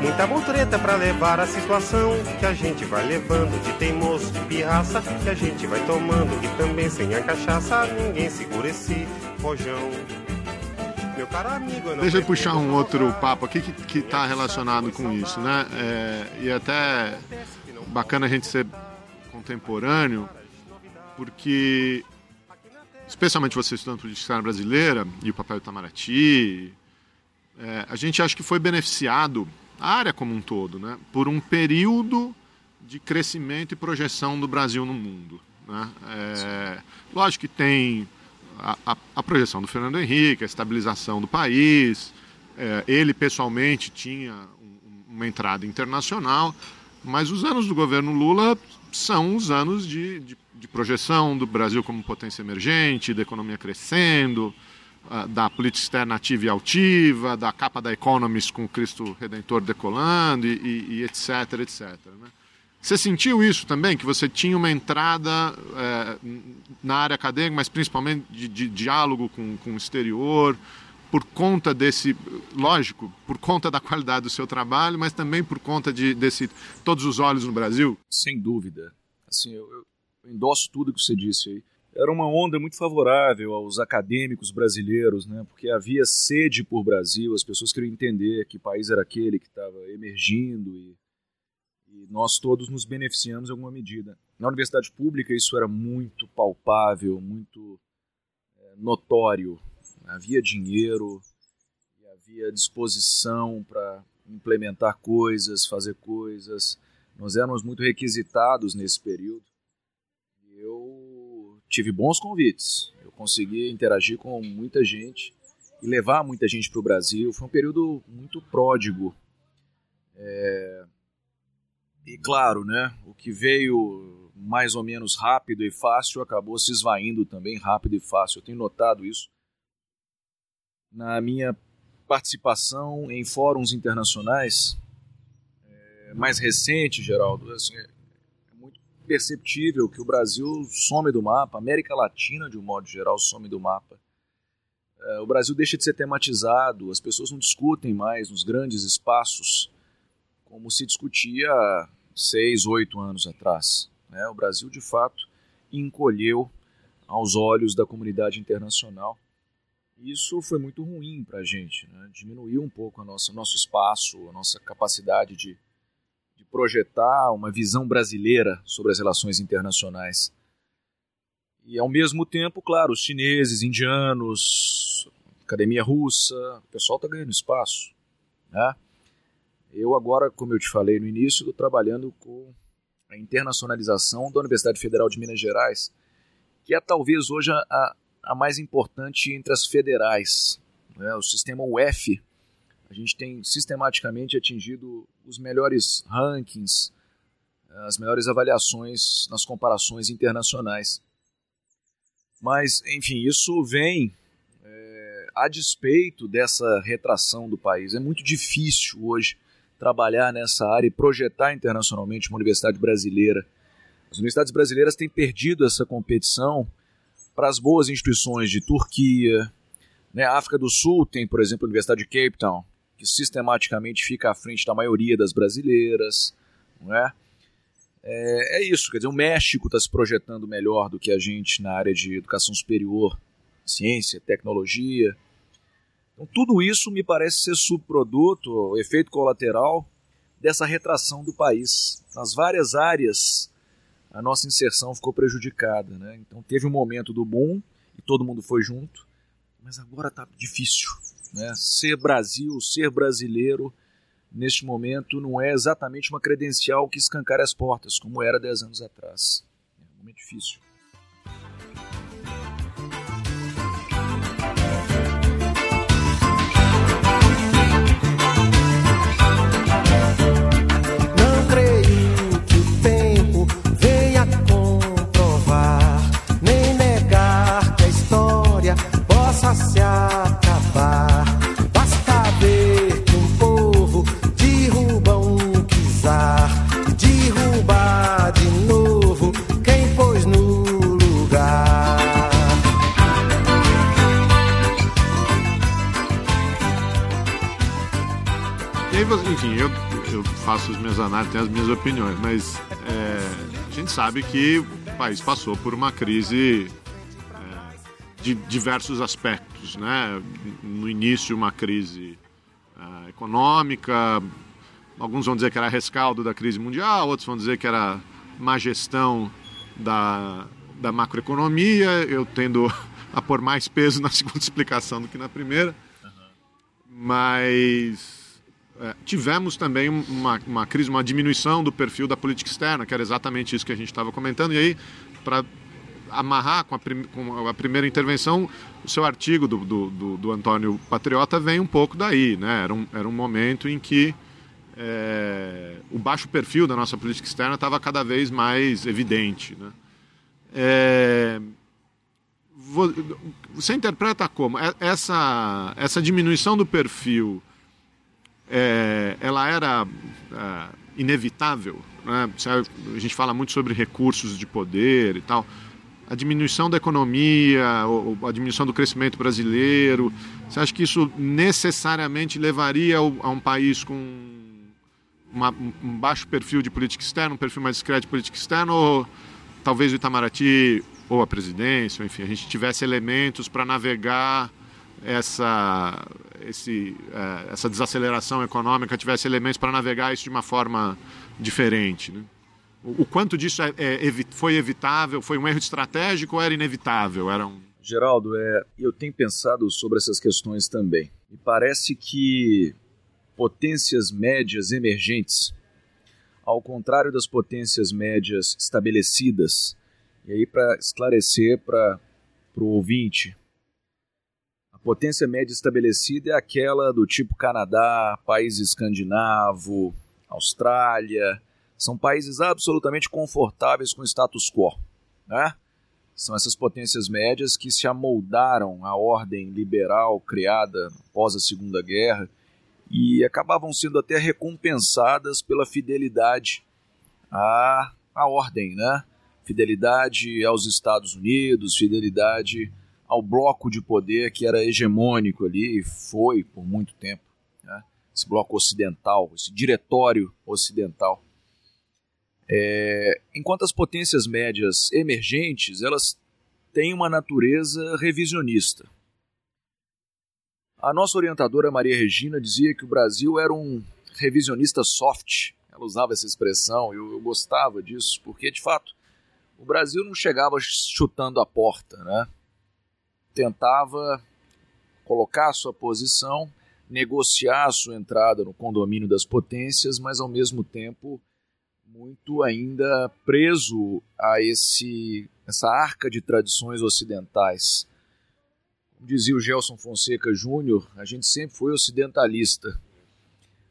Muita mutreta pra levar a situação que a gente vai levando de teimoso, de pirraça, que a gente vai tomando e também sem a cachaça ninguém segura esse rojão. Meu caro amigo, eu não Deixa eu puxar um outro papo aqui que, que tá relacionado com isso, né? É, e até bacana a gente ser contemporâneo, porque especialmente você estudando política brasileira e o papel do Itamaraty, é, a gente acha que foi beneficiado, a área como um todo, né, por um período de crescimento e projeção do Brasil no mundo. Né? É, lógico que tem a, a- a projeção do Fernando Henrique, a estabilização do país, é, ele pessoalmente tinha um- uma entrada internacional, mas os anos do governo Lula são os anos de, de, de projeção do Brasil como potência emergente, da economia crescendo, da política externa ativa e altiva, da capa da Economist com Cristo Redentor decolando e, e- e etc, etc. né? Você sentiu isso também, que você tinha uma entrada eh, na área acadêmica, mas principalmente de, de diálogo com, com o exterior, por conta desse, lógico, por conta da qualidade do seu trabalho, mas também por conta de desse todos os olhos no Brasil? Sem dúvida. Assim, eu, eu endosso tudo que você disse aí. Era uma onda muito favorável aos acadêmicos brasileiros, né? Porque havia sede por Brasil, as pessoas queriam entender que país era aquele que estava emergindo e, e nós todos nos beneficiamos em alguma medida. Na universidade pública isso era muito palpável, muito é, notório. Havia dinheiro havia disposição para implementar coisas, fazer coisas. Nós éramos muito requisitados nesse período. Tive bons convites. Eu consegui interagir com muita gente e levar muita gente para o Brasil. Foi um período muito pródigo. É, E claro, né, o que veio mais ou menos rápido e fácil acabou se esvaindo também rápido e fácil. Eu tenho notado isso na minha participação em fóruns internacionais é, mais recente, Geraldo. Assim, perceptível que o Brasil some do mapa, a América Latina, de um modo geral, some do mapa. É, o Brasil deixa de ser tematizado, as pessoas não discutem mais nos grandes espaços como se discutia seis, oito anos atrás. né? O Brasil, de fato, encolheu aos olhos da comunidade internacional. Isso foi muito ruim para a gente, né? diminuiu um pouco nossa, nosso espaço, a nossa capacidade de, de projetar uma visão brasileira sobre as relações internacionais. E ao mesmo tempo, claro, os chineses, indianos, academia russa, o pessoal está ganhando espaço. Né? Eu agora, como eu te falei no início, estou trabalhando com a internacionalização da Universidade Federal de Minas Gerais, que é talvez hoje a, a mais importante entre as federais. Né? O sistema UF, a gente tem sistematicamente atingido os melhores rankings as melhores avaliações nas comparações internacionais. Mas, enfim, isso vem é, a despeito dessa retração do país. É muito difícil hoje trabalhar nessa área e projetar internacionalmente uma universidade brasileira. As universidades brasileiras têm perdido essa competição para as boas instituições de Turquia. Né? A África do Sul tem, por exemplo, a Universidade de Cape Town, que sistematicamente fica à frente da maioria das brasileiras. Não é? É, é isso, quer dizer, o México está se projetando melhor do que a gente na área de educação superior, ciência, tecnologia. Então, tudo isso me parece ser subproduto, efeito colateral dessa retração do país. Nas várias áreas, a nossa inserção ficou prejudicada. Né? Então, teve um momento do boom e todo mundo foi junto, mas agora está difícil. Né? Ser Brasil, ser brasileiro neste momento não é exatamente uma credencial que escancare as portas, como era 10 anos atrás. É um momento difícil. Faço as minhas análises, tenho as minhas opiniões, mas é, a gente sabe que o país passou por uma crise é, de diversos aspectos, né? No início, uma crise é, econômica, alguns vão dizer que era rescaldo da crise mundial, outros vão dizer que era má gestão da, da macroeconomia, eu tendo a pôr mais peso na segunda explicação do que na primeira. Mas tivemos também uma, uma crise, uma diminuição do perfil da política externa, que era exatamente isso que a gente estava comentando. E aí, para amarrar com a, prim- com a primeira intervenção, o seu artigo do, do, do- do Antônio Patriota vem um pouco daí. Né? Era, um, era um momento em que é, o baixo perfil da nossa política externa estava cada vez mais evidente. Né? É, vo- você interpreta como? É- Essa, essa diminuição do perfil é, ela era é, inevitável. Né? Sabe, A gente fala muito sobre recursos de poder e tal. A diminuição da economia, a diminuição do crescimento brasileiro, você acha que isso necessariamente levaria a um país com uma- um baixo perfil de política externa, um perfil mais discreto de política externa, ou talvez o Itamaraty ou a presidência, enfim, a gente tivesse elementos para navegar essa, esse, eh, essa desaceleração econômica, tivesse elementos para navegar isso de uma forma diferente. Né? O, quanto disso é- é foi evitável? Foi um erro estratégico ou era inevitável? Era um... Geraldo, é, eu tenho pensado sobre essas questões também. E parece que potências médias emergentes, ao contrário das potências médias estabelecidas, e aí para esclarecer para o ouvinte, a potência média estabelecida é aquela do tipo Canadá, país escandinavo, Austrália, são países absolutamente confortáveis com o status quo, né? São essas potências médias que se amoldaram à ordem liberal criada após a Segunda Guerra e acabavam sendo até recompensadas pela fidelidade à, à ordem, né? Fidelidade aos Estados Unidos, fidelidade ao bloco de poder que era hegemônico ali e foi por muito tempo, né? Esse bloco ocidental, esse diretório ocidental. É, enquanto as potências médias emergentes, elas têm uma natureza revisionista. A nossa orientadora Maria Regina dizia que o Brasil era um revisionista soft. Ela usava essa expressão, eu, eu gostava disso, porque de fato o Brasil não chegava chutando a porta, né? Tentava colocar a sua posição, negociar a sua entrada no condomínio das potências, mas ao mesmo tempo muito ainda preso a esse essa arca de tradições ocidentais. Como dizia o Gelson Fonseca Júnior, a gente sempre foi ocidentalista.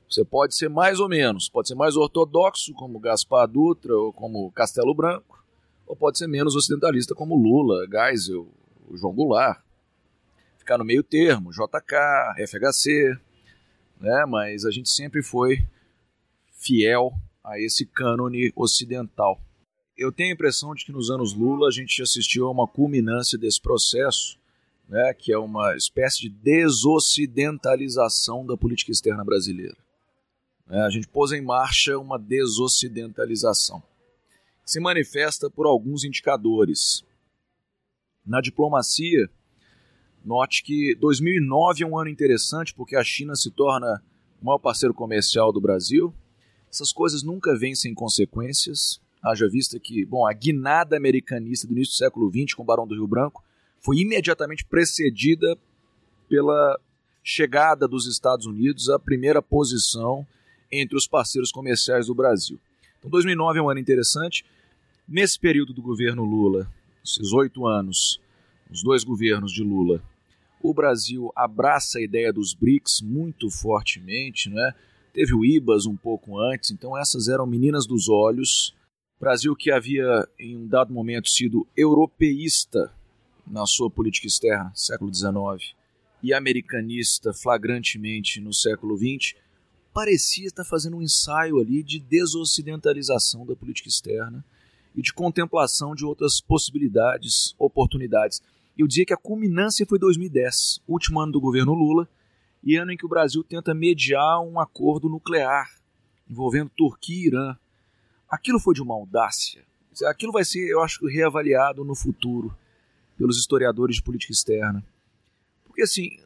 Você pode ser mais ou menos, pode ser mais ortodoxo, como Gaspar Dutra ou como Castelo Branco, ou pode ser menos ocidentalista, como Lula, Geisel, João Goulart. Ficar no meio termo, JK, FHC, né? mas a gente sempre foi fiel a esse cânone ocidental. Eu tenho a impressão de que nos anos Lula a gente assistiu a uma culminância desse processo, né, que é uma espécie de desocidentalização da política externa brasileira. É, a gente pôs em marcha uma desocidentalização, que se manifesta por alguns indicadores. Na diplomacia, note que 2009 é um ano interessante porque a China se torna o maior parceiro comercial do Brasil. Essas coisas nunca vêm sem consequências. Haja vista que, bom, a guinada americanista do início do século XX com o Barão do Rio Branco foi imediatamente precedida pela chegada dos Estados Unidos à primeira posição entre os parceiros comerciais do Brasil. Então, 2009 é um ano interessante. Nesse período do governo Lula, esses oito anos, os dois governos de Lula, o Brasil abraça a ideia dos BRICS muito fortemente, né? Teve o IBAS um pouco antes, então essas eram meninas dos olhos. Brasil que havia, em um dado momento, sido europeísta na sua política externa, século XIX, e americanista flagrantemente no século XX, parecia estar fazendo um ensaio ali de desocidentalização da política externa e de contemplação de outras possibilidades, oportunidades. Eu dizia que a culminância foi 2010, último ano do governo Lula, e ano em que o Brasil tenta mediar um acordo nuclear envolvendo Turquia e Irã. Aquilo foi de uma audácia. Aquilo vai ser, eu acho, reavaliado no futuro pelos historiadores de política externa. Porque, assim,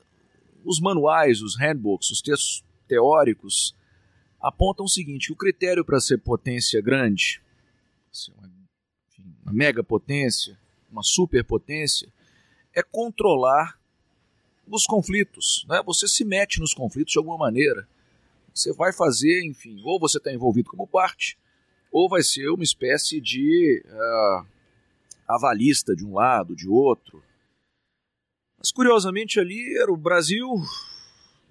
os manuais, os handbooks, os textos teóricos apontam o seguinte: o critério para ser potência grande, uma, uma mega potência, uma superpotência, é controlar os conflitos. Né? Você se mete nos conflitos de alguma maneira. Você vai fazer, enfim, ou você está envolvido como parte, ou vai ser uma espécie de uh, avalista de um lado, de outro. Mas curiosamente ali era o Brasil,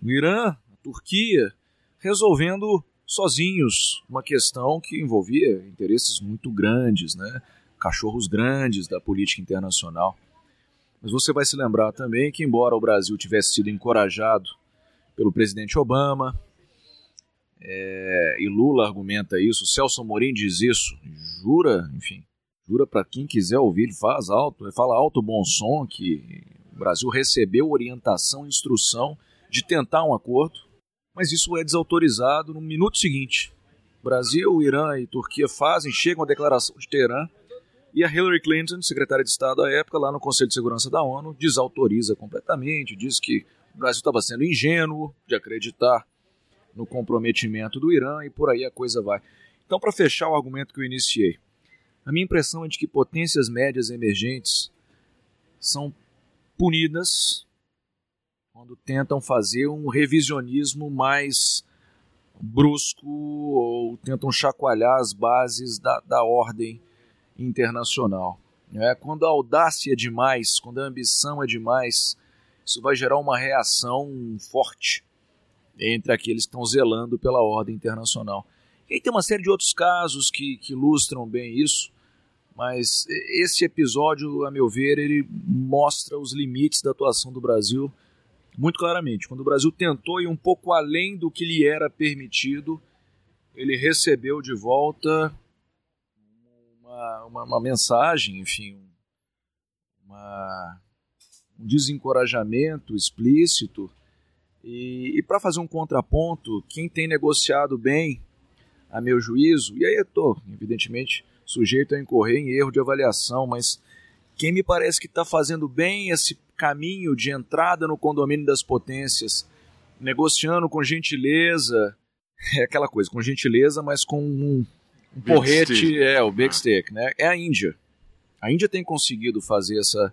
o Irã, Turquia, resolvendo sozinhos uma questão que envolvia interesses muito grandes, né? Cachorros grandes da política internacional. Mas você vai se lembrar também que, embora o Brasil tivesse sido encorajado pelo presidente Obama, é, e Lula argumenta isso, Celso Amorim diz isso, jura, enfim, jura para quem quiser ouvir, ele faz alto, ele fala alto bom som que o Brasil recebeu orientação, instrução de tentar um acordo, mas isso é desautorizado no minuto seguinte. Brasil, Irã e Turquia fazem, chegam à declaração de Teherã e a Hillary Clinton, secretária de Estado à época, lá no Conselho de Segurança da ONU, desautoriza completamente, diz que o Brasil estava sendo ingênuo de acreditar no comprometimento do Irã e por aí a coisa vai. Então, para fechar o argumento que eu iniciei, a minha impressão é de que potências médias emergentes são punidas quando tentam fazer um revisionismo mais brusco ou tentam chacoalhar as bases da, da ordem internacional. É, quando a audácia é demais, quando a ambição é demais, isso vai gerar uma reação forte entre aqueles que estão zelando pela ordem internacional. E aí tem uma série de outros casos que, que ilustram bem isso, mas esse episódio, a meu ver, ele mostra os limites da atuação do Brasil muito claramente. Quando o Brasil tentou ir um pouco além do que lhe era permitido, ele recebeu de volta uma, uma, uma mensagem, enfim, uma, um desencorajamento explícito. E, e para fazer um contraponto, quem tem negociado bem, a meu juízo, e aí eu estou, evidentemente, sujeito a incorrer em erro de avaliação, mas quem me parece que está fazendo bem esse caminho de entrada no condomínio das potências, negociando com gentileza, é aquela coisa, com gentileza, mas com um, um porrete, é, o big ah. stick, né? É a Índia. A Índia tem conseguido fazer essa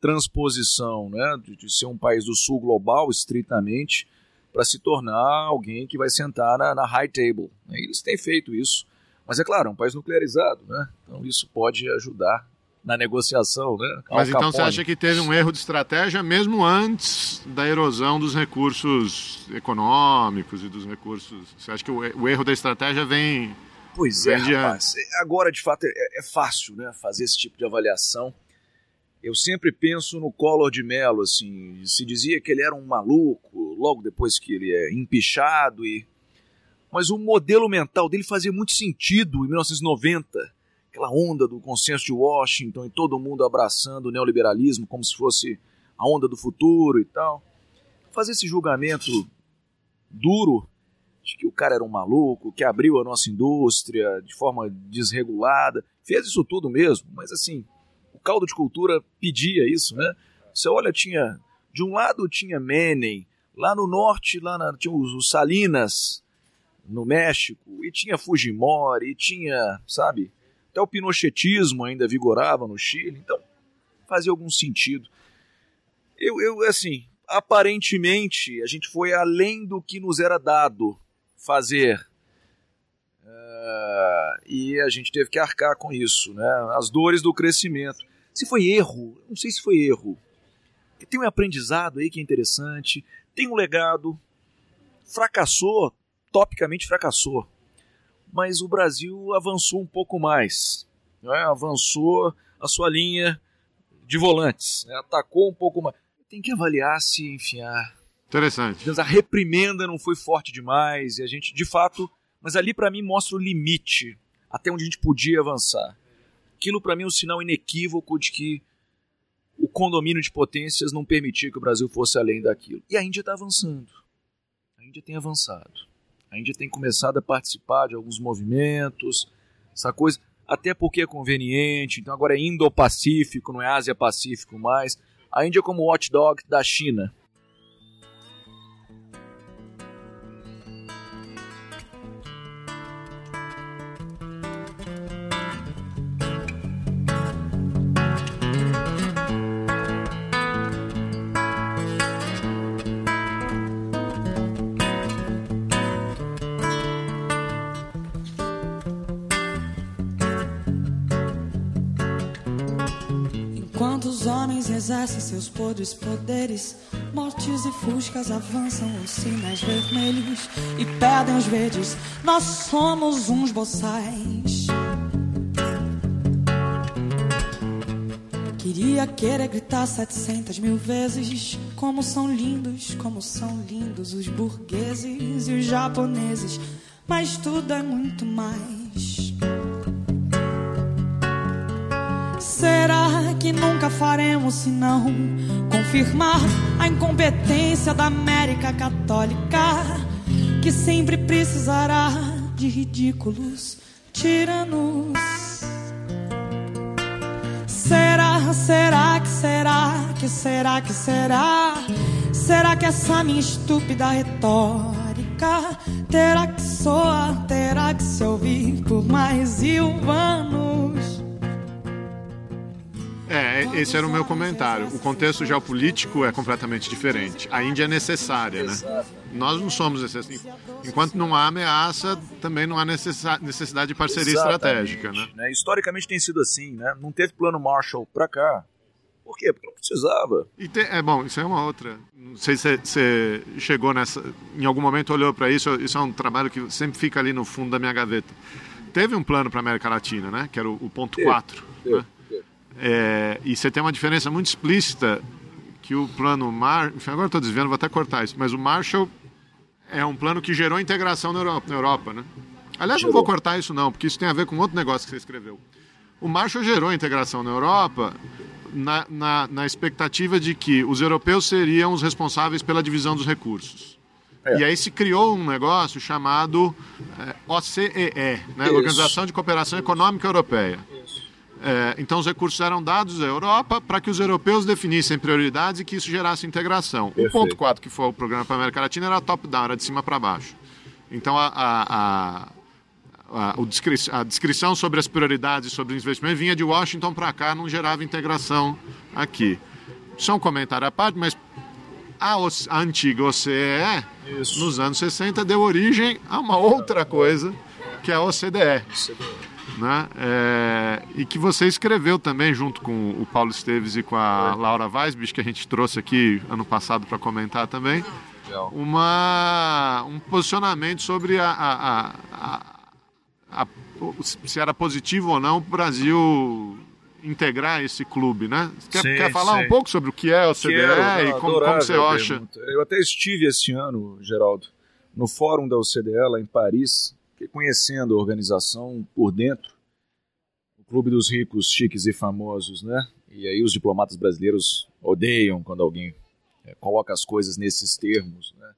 transposição, né, de, de ser um país do sul global, estritamente, para se tornar alguém que vai sentar na, na high table. Eles têm feito isso. Mas é claro, é um país nuclearizado, né? Então isso pode ajudar na negociação, né? Al Mas então você Capone. acha que teve um erro de estratégia mesmo antes da erosão dos recursos econômicos e dos recursos. Você acha que o, o erro da estratégia vem. Pois é, rapaz. Agora, de fato, é, é fácil né, fazer esse tipo de avaliação. Eu sempre penso no Collor de Mello, assim, se dizia que ele era um maluco, logo depois que ele é empichado, e... mas o modelo mental dele fazia muito sentido em 1990, aquela onda do consenso de Washington e todo mundo abraçando o neoliberalismo como se fosse a onda do futuro e tal. Fazer esse julgamento duro de que o cara era um maluco, que abriu a nossa indústria de forma desregulada, fez isso tudo mesmo, mas assim, o caldo de cultura pedia isso, né? Você olha, tinha de um lado tinha Menem, lá no norte, lá na, tinha os, os Salinas no México, e tinha Fujimori, e tinha, sabe, até o pinochetismo ainda vigorava no Chile, então fazia algum sentido. Eu, eu assim, aparentemente a gente foi além do que nos era dado fazer. Uh, e a gente teve que arcar com isso, né? As dores do crescimento. Se foi erro, não sei se foi erro. Tem um aprendizado aí que é interessante, tem um legado. Fracassou, topicamente fracassou. Mas o Brasil avançou um pouco mais. Né? Avançou a sua linha de volantes, né? atacou um pouco mais. Tem que avaliar se enfiar Interessante. a reprimenda não foi forte demais e a gente, de fato, mas ali para mim mostra o limite até onde a gente podia avançar. Aquilo para mim é um sinal inequívoco de que o condomínio de potências não permitia que o Brasil fosse além daquilo. E a Índia está avançando. A Índia tem avançado. A Índia tem começado a participar de alguns movimentos, essa coisa, até porque é conveniente. Então agora é Indo-Pacífico, não é Ásia-Pacífico mais. A Índia é como watchdog da China. Os homens exercem seus podres poderes, mortes e fuscas avançam os sinais vermelhos e perdem os verdes. Nós somos uns boçais. Queria querer gritar setecentas mil vezes como são lindos, como são lindos os burgueses e os japoneses, mas tudo é muito mais. Será que nunca faremos senão confirmar a incompetência da América Católica, que sempre precisará de ridículos tiranos? Será, será que será, que será, que será? Será que essa minha estúpida retórica terá que soar, terá que se ouvir por mais mil anos? É, esse era o meu comentário. O contexto geopolítico é completamente diferente. A Índia é necessária, né? Nós não somos necessários. Enquanto não há ameaça, também não há necessidade de parceria Exatamente, estratégica, né? né? Historicamente tem sido assim, né? Não teve plano Marshall pra cá. Por quê? Porque não precisava. E tem- é bom, isso é uma outra. Não sei se você chegou nessa. Em algum momento olhou para isso. Isso é um trabalho que sempre fica ali no fundo da minha gaveta. Teve um plano para América Latina, né? Que era o, o ponto 4. Né? É, e você tem uma diferença muito explícita que o plano Mar, enfim, agora estou desviando, vou até cortar isso, mas o Marshall é um plano que gerou integração na Europa, na Europa né? Aliás, não vou cortar isso não, porque isso tem a ver com outro negócio que você escreveu. O Marshall gerou integração na Europa na, na, na expectativa de que os europeus seriam os responsáveis pela divisão dos recursos. E aí se criou um negócio chamado eh, OCEE, né? Isso. Organização de Cooperação Econômica Europeia. É, então os recursos eram dados à Europa para que os europeus definissem prioridades e que isso gerasse integração. O Perfeito. ponto 4, que foi o programa para a América Latina, era top-down, era de cima para baixo. Então a, a, a, a, o descri- a descrição sobre as prioridades e sobre o investimento vinha de Washington para cá, não gerava integração aqui. Isso é um comentário à parte, mas a, O- a antiga OCDE, nos anos 60, deu origem a uma outra coisa, que é a OCDE. Né? É, e que você escreveu também junto com o Paulo Esteves e com a Laura Weisbich, que a gente trouxe aqui ano passado para comentar também, uma, um posicionamento sobre a, a, a, a, se era positivo ou não o Brasil integrar esse clube, né? Quer, Sim, quer falar sim. um pouco sobre o que é o CDE Quero, e como, como você acha? pergunta. Eu até estive esse ano, Geraldo, no fórum da OCDE lá em Paris, fiquei conhecendo a organização por dentro, o Clube dos Ricos, Chiques e Famosos, né? E aí os diplomatas brasileiros odeiam quando alguém é, coloca as coisas nesses termos, né?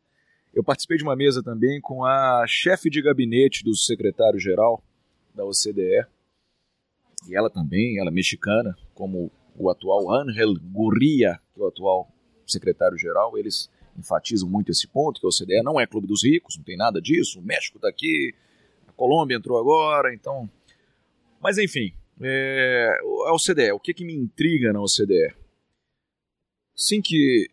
Eu participei de uma mesa também com a chefe de gabinete do secretário-geral da OCDE, e ela também, ela é mexicana, como o atual Ángel Gurria, que é o atual secretário-geral, eles enfatizam muito esse ponto, que a OCDE não é clube dos ricos, não tem nada disso, o México está aqui, Colômbia entrou agora, então... Mas enfim, é, a OCDE, o que, que me intriga na OCDE? Assim que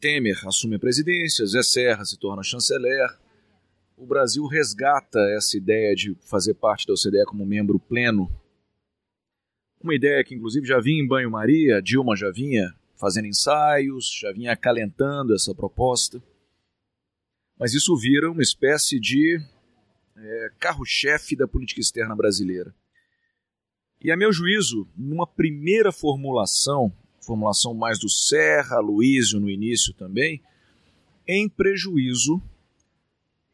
Temer assume a presidência, Zé Serra se torna chanceler, o Brasil resgata essa ideia de fazer parte da OCDE como membro pleno uma ideia que, inclusive, já vinha em banho-maria, Dilma já vinha fazendo ensaios, já vinha acalentando essa proposta. Mas isso vira uma espécie de é, carro-chefe da política externa brasileira. E, a meu juízo, numa primeira formulação, formulação mais do Serra, Luísio no início também, em prejuízo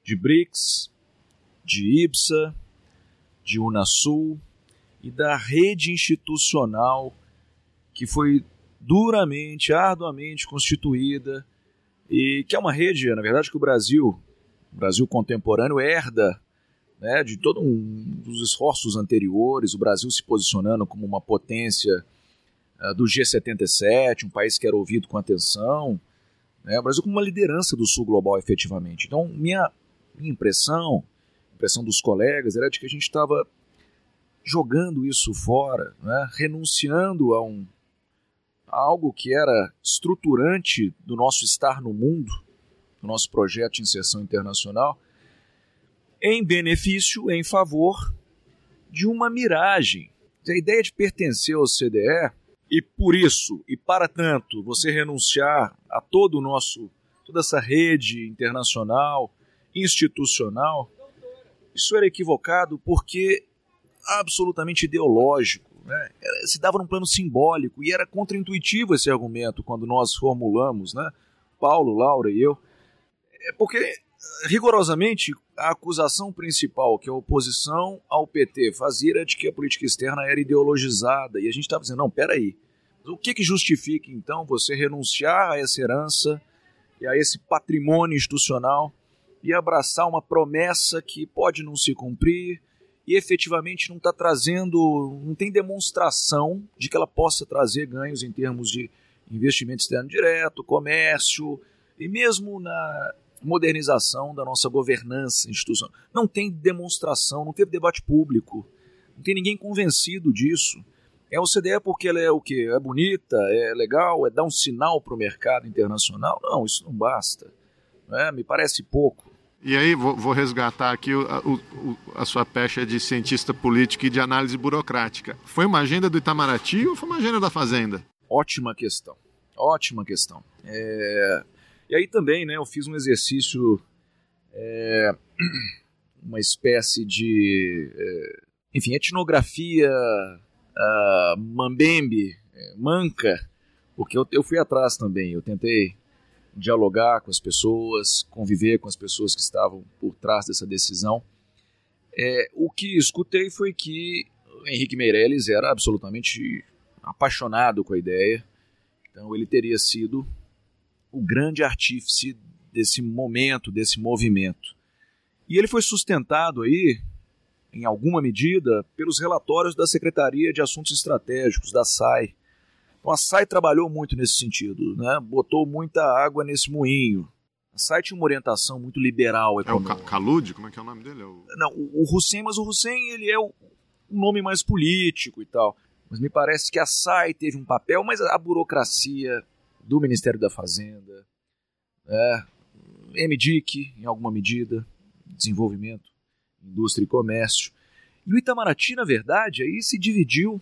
de BRICS, de IPSA, de Unasul, e da rede institucional que foi duramente, arduamente constituída e que é uma rede, na verdade, que o Brasil, o Brasil contemporâneo, herda né, de todos um dos esforços anteriores, o Brasil se posicionando como uma potência uh, do G77, um país que era ouvido com atenção, né, o Brasil como uma liderança do Sul global, efetivamente. Então, minha, minha impressão, impressão dos colegas, era de que a gente estava jogando isso fora, né? renunciando a, um, a algo que era estruturante do nosso estar no mundo, do nosso projeto de inserção internacional, em benefício, em favor de uma miragem. A ideia de pertencer ao CDE e por isso e para tanto você renunciar a todo o nosso toda essa rede internacional institucional isso era equivocado porque absolutamente ideológico. Né? Se dava num plano simbólico e era contraintuitivo esse argumento quando nós formulamos, né? Paulo, Laura e eu. É porque, rigorosamente, a acusação principal que a oposição ao PT fazia era de que a política externa era ideologizada. E a gente estava dizendo: não, peraí. O que, que justifica, então, você renunciar a essa herança e a esse patrimônio institucional e abraçar uma promessa que pode não se cumprir? e efetivamente não está trazendo, não tem demonstração de que ela possa trazer ganhos em termos de investimento externo direto, comércio e mesmo na modernização da nossa governança institucional. Não tem demonstração, não teve debate público, não tem ninguém convencido disso. É o CDE porque ela é o que? É bonita, é legal, é dar um sinal para o mercado internacional? Não, isso não basta. Né? Me parece pouco. E aí, vou, vou resgatar aqui o, o, a sua pecha de cientista político e de análise burocrática. Foi uma agenda do Itamaraty ou foi uma agenda da Fazenda? Ótima questão. Ótima questão. É... E aí também, né, eu fiz um exercício, é... uma espécie de, é... enfim, etnografia uh, mambembe, é, manca, porque eu, eu fui atrás também, eu tentei dialogar com as pessoas, conviver com as pessoas que estavam por trás dessa decisão. É, o que escutei foi que Henrique Meirelles era absolutamente apaixonado com a ideia, então ele teria sido o grande artífice desse momento, desse movimento. E ele foi sustentado aí, em alguma medida, pelos relatórios da Secretaria de Assuntos Estratégicos, da SAI, então a SAI trabalhou muito nesse sentido, né? botou muita água nesse moinho. A SAI tinha uma orientação muito liberal. É o Calude? Como é que é o nome dele? É o... Não, o, Hussein, mas o Hussein ele é o, o nome mais político e tal. Mas me parece que a SAI teve um papel, mas a burocracia do Ministério da Fazenda, né? MDIC, em alguma medida, desenvolvimento, indústria e comércio. E o Itamaraty, na verdade, aí se dividiu.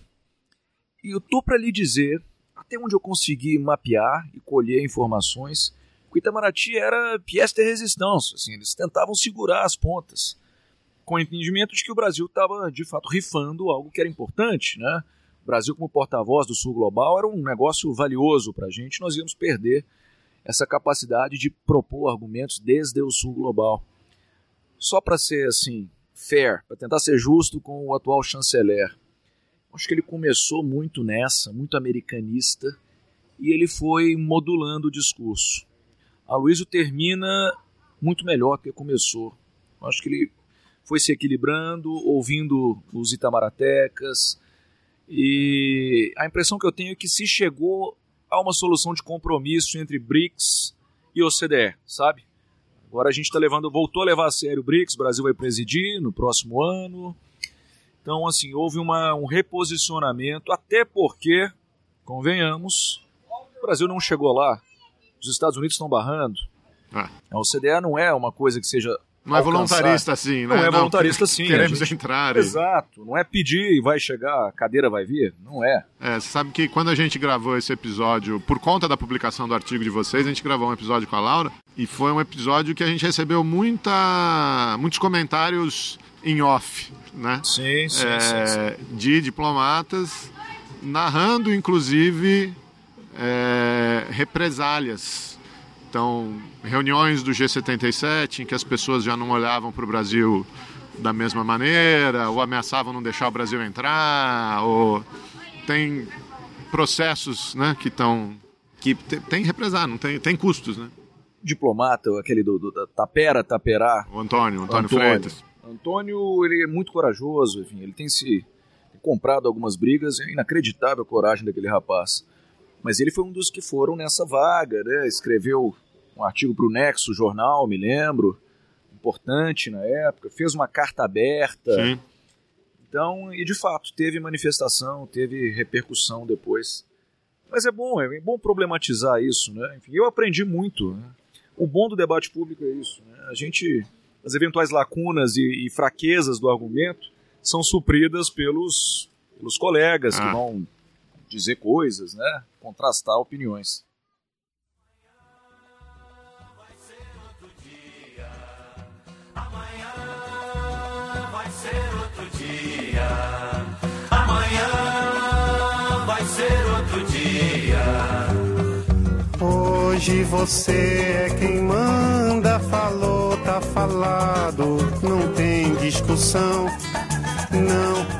E eu tô para lhe dizer, até onde eu consegui mapear e colher informações, que o Itamaraty era pièce de resistência, assim, eles tentavam segurar as pontas, com o entendimento de que o Brasil estava, de fato, rifando algo que era importante, né? Brasil, como porta-voz do Sul Global, era um negócio valioso para a gente, nós íamos perder essa capacidade de propor argumentos desde o Sul Global. Só para ser, assim, fair, para tentar ser justo com o atual chanceler, acho que ele começou muito nessa, muito americanista, e ele foi modulando o discurso. A Luísio termina muito melhor que começou. Acho que ele foi se equilibrando, ouvindo os itamaratecas, e a impressão que eu tenho é que se chegou a uma solução de compromisso entre BRICS e OCDE, sabe? Agora a gente está levando, voltou a levar a sério o BRICS, o Brasil vai presidir no próximo ano. Então, assim, houve uma, um reposicionamento, até porque, convenhamos, o Brasil não chegou lá. Os Estados Unidos estão barrando. Ah. A OCDE não é uma coisa que seja Não é voluntarista assim, né? Não é voluntarista assim. Queremos gente- entrar. e- Exato. Não é pedir e vai chegar, a cadeira vai vir. Não é. É, você sabe que quando a gente gravou esse episódio, por conta da publicação do artigo de vocês, a gente gravou um episódio com a Laura e foi um episódio que a gente recebeu muita, muitos comentários em off, né? Sim, sim, É, sim, sim. De diplomatas, narrando inclusive é, represálias. Então, reuniões do G77 em que as pessoas já não olhavam para o Brasil da mesma maneira, ou ameaçavam não deixar o Brasil entrar, ou tem processos né, que estão. que te- tem represália, não tem, tem custos, né? Diplomata, aquele do, do da Tapera, Taperá. O Antônio, o Antônio, Freitas. Antônio, ele é muito corajoso, enfim, ele tem se comprado algumas brigas, é inacreditável a coragem daquele rapaz. Mas ele foi um dos que foram nessa vaga, né? Escreveu um artigo para o Nexo Jornal, me lembro, importante na época, fez uma carta aberta. Sim. Então, e de fato, teve manifestação, teve repercussão depois. Mas é bom, é bom problematizar isso, né? Enfim, eu aprendi muito. Né? O bom do debate público é isso. Né? A gente, as eventuais lacunas e, e fraquezas do argumento são supridas pelos, pelos colegas que Ah. vão dizer coisas, né? Contrastar opiniões. Hoje você é quem manda, falou, tá falado, não tem discussão, não.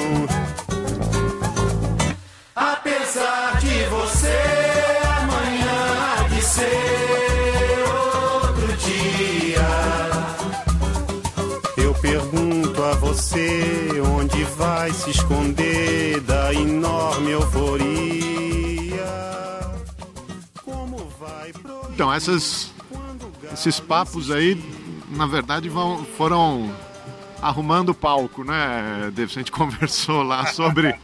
Vai se esconder da enorme euforia. Como vai Então, essas, esses papos aí, na verdade, vão, foram arrumando o palco, né? A gente conversou lá sobre,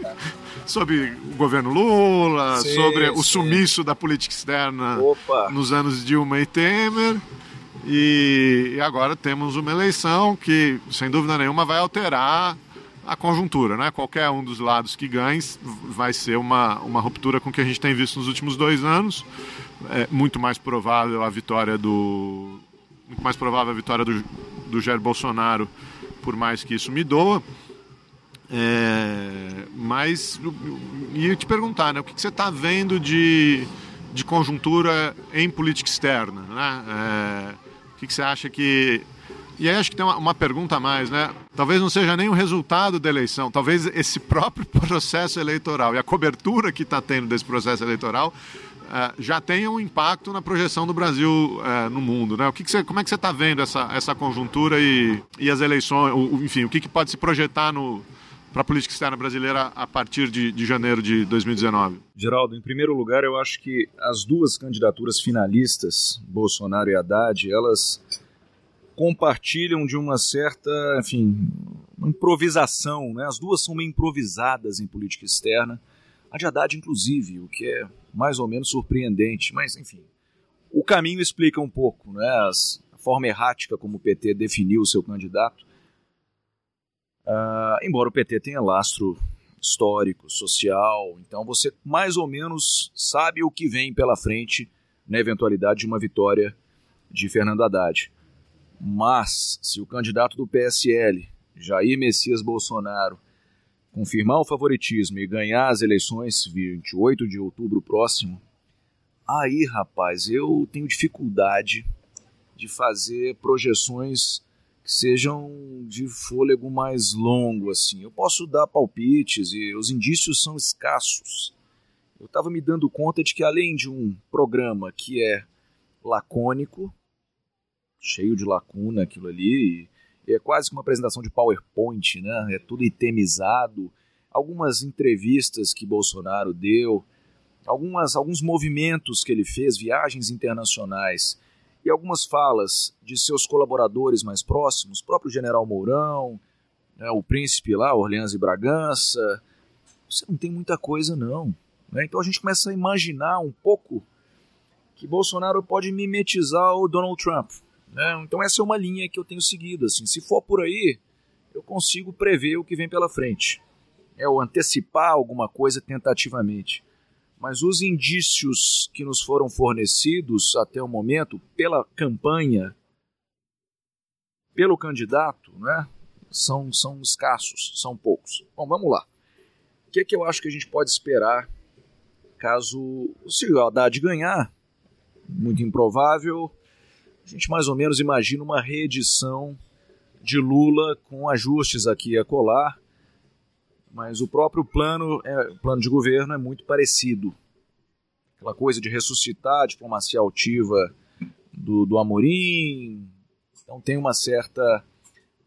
sobre o governo Lula, Sim, sobre o sim. sumiço da política externa Opa. nos anos Dilma e Temer. E, e agora temos uma eleição que, sem dúvida nenhuma, vai alterar a conjuntura, né? Qualquer um dos lados que ganhe vai ser uma, uma ruptura com o que a gente tem visto nos últimos dois anos. É muito mais provável a vitória do muito mais provável a vitória do, do Jair Bolsonaro, por mais que isso me doa. É, mas ia te perguntar, né? O que, que você está vendo de, de conjuntura em política externa, né? É, o que, que você acha que e aí acho que tem uma, uma pergunta a mais, né? Talvez não seja nem o resultado da eleição, talvez esse próprio processo eleitoral e a cobertura que está tendo desse processo eleitoral eh, já tenha um impacto na projeção do Brasil eh, no mundo, né? O que, que você, como é que você está vendo essa, essa conjuntura e, e as eleições, o- enfim, o que, que pode se projetar no a política externa brasileira a partir de, de janeiro de 2019? Geraldo, em primeiro lugar, eu acho que as duas candidaturas finalistas, Bolsonaro e Haddad, elas compartilham de uma certa, enfim, improvisação, né? As duas são meio improvisadas em política externa. A de Haddad, inclusive, o que é mais ou menos surpreendente, mas enfim. O caminho explica um pouco, né? As, a forma errática como o PT definiu o seu candidato. Uh, embora o PT tenha lastro histórico, social, então você mais ou menos sabe o que vem pela frente na eventualidade de uma vitória de Fernando Haddad. Mas, se o candidato do PSL, Jair Messias Bolsonaro, confirmar o favoritismo e ganhar as eleições 28 de outubro próximo, aí, rapaz, eu tenho dificuldade de fazer projeções que sejam de fôlego mais longo assim. Eu posso dar palpites e os indícios são escassos. Eu estava me dando conta de que além de um programa que é lacônico, cheio de lacuna aquilo ali, é quase que uma apresentação de PowerPoint, né? É tudo itemizado. Algumas entrevistas que Bolsonaro deu, algumas, alguns movimentos que ele fez, viagens internacionais e algumas falas de seus colaboradores mais próximos, próprio General Mourão, né, o príncipe lá, Orleans e Bragança. Você não tem muita coisa, não. Né? Então a gente começa a imaginar um pouco que Bolsonaro pode mimetizar o Donald Trump. Né? Então essa é uma linha que eu tenho seguido. Assim, se for por aí, eu consigo prever o que vem pela frente. É o antecipar alguma coisa tentativamente. Mas os indícios que nos foram fornecidos até o momento pela campanha, pelo candidato, né, são, são escassos, são poucos. Bom, vamos lá. O que, é que eu acho que a gente pode esperar caso se o Haddad ganhar? Muito improvável, a gente mais ou menos imagina uma reedição de Lula com ajustes aqui a colar, mas o próprio plano, é, plano de governo é muito parecido. Aquela coisa de ressuscitar a diplomacia altiva do, do Amorim, então tem uma certa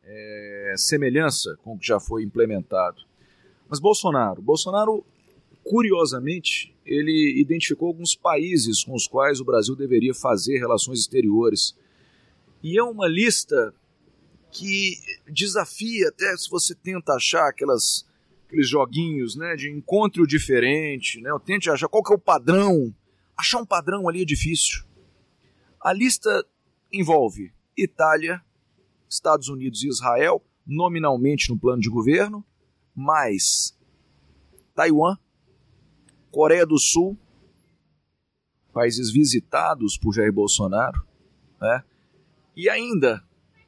é, semelhança com o que já foi implementado. Mas Bolsonaro, Bolsonaro, curiosamente, ele identificou alguns países com os quais o Brasil deveria fazer relações exteriores. E é uma lista que desafia, até se você tenta achar aquelas, aqueles joguinhos né, de encontro diferente, né, tente achar qual que é o padrão. Achar um padrão ali é difícil. A lista envolve Itália, Estados Unidos e Israel, nominalmente no plano de governo, mais Taiwan, Coreia do Sul, países visitados por Jair Bolsonaro, né? E ainda,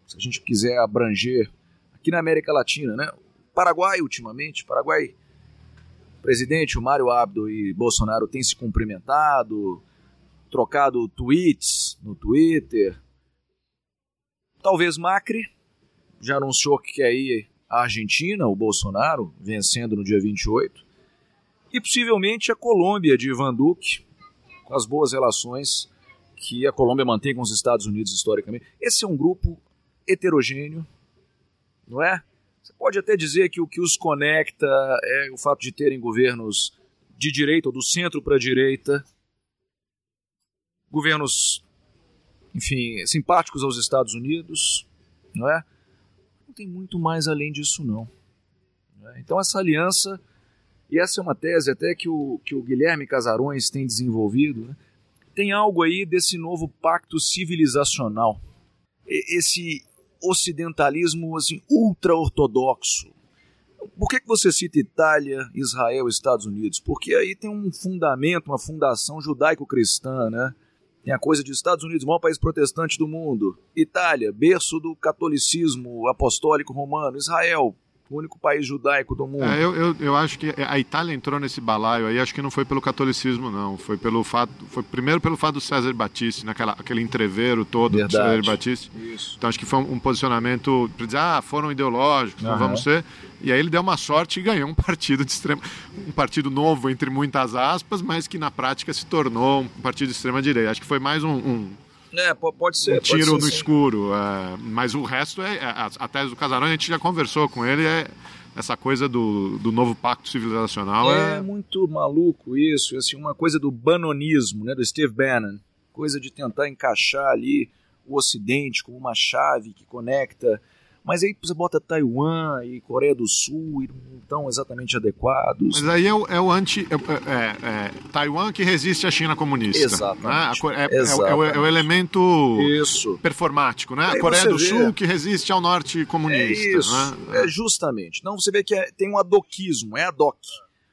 se a gente quiser abranger aqui na América Latina, né? Paraguai ultimamente, Paraguai, o presidente, o Mário Abdo e Bolsonaro têm se cumprimentado, trocado tweets no Twitter. Talvez Macri já anunciou que quer ir à Argentina, o Bolsonaro, vencendo no dia 28 e possivelmente a Colômbia de Ivan Duque, com as boas relações que a Colômbia mantém com os Estados Unidos historicamente. Esse é um grupo heterogêneo, não é? Você pode até dizer que o que os conecta é o fato de terem governos de direita ou do centro para a direita, governos, enfim, simpáticos aos Estados Unidos, não é? Não tem muito mais além disso, não. Então essa aliança e essa é uma tese até que o, que o Guilherme Casarões tem desenvolvido, né? tem algo aí desse novo pacto civilizacional, esse ocidentalismo assim, ultra-ortodoxo. Por que, que você cita Itália, Israel Estados Unidos? Porque aí tem um fundamento, uma fundação judaico-cristã, né? Tem a coisa de Estados Unidos, o maior país protestante do mundo. Itália, berço do catolicismo apostólico romano. Israel, o único país judaico do mundo. É, eu, eu, eu, acho que a Itália entrou nesse balaio aí, acho que não foi pelo catolicismo, não. Foi pelo fato. Foi primeiro pelo fato do César Battisti, naquela, aquele entreveiro todo Verdade. do César Battisti. Isso. Então acho que foi um, um posicionamento para dizer, ah, foram ideológicos, não vamos ser. E aí ele deu uma sorte e ganhou um partido de extrema. Um partido novo, entre muitas aspas, mas que na prática se tornou um partido de extrema direita. Acho que foi mais um, um é, pode ser. Um tiro ser, no sim. escuro. É, mas o resto é, é. A, a tese do Casarão, a gente já conversou com ele, é, essa coisa do, do novo pacto civilizacional É, é. muito maluco isso, assim, uma coisa do banonismo, né, do Steve Bannon, coisa de tentar encaixar ali o Ocidente como uma chave que conecta, mas aí você bota Taiwan e Coreia do Sul e não estão exatamente adequados. Mas aí é o, é o anti. É, é- é Taiwan que resiste à China comunista. Exatamente. né? A É, é o- é o, Exatamente. é elemento Isso. performático, né? Aí A Coreia do vê- Sul que resiste ao norte É comunista. isso, né? é justamente. Não, você vê que é- tem um adoquismo, é adoc.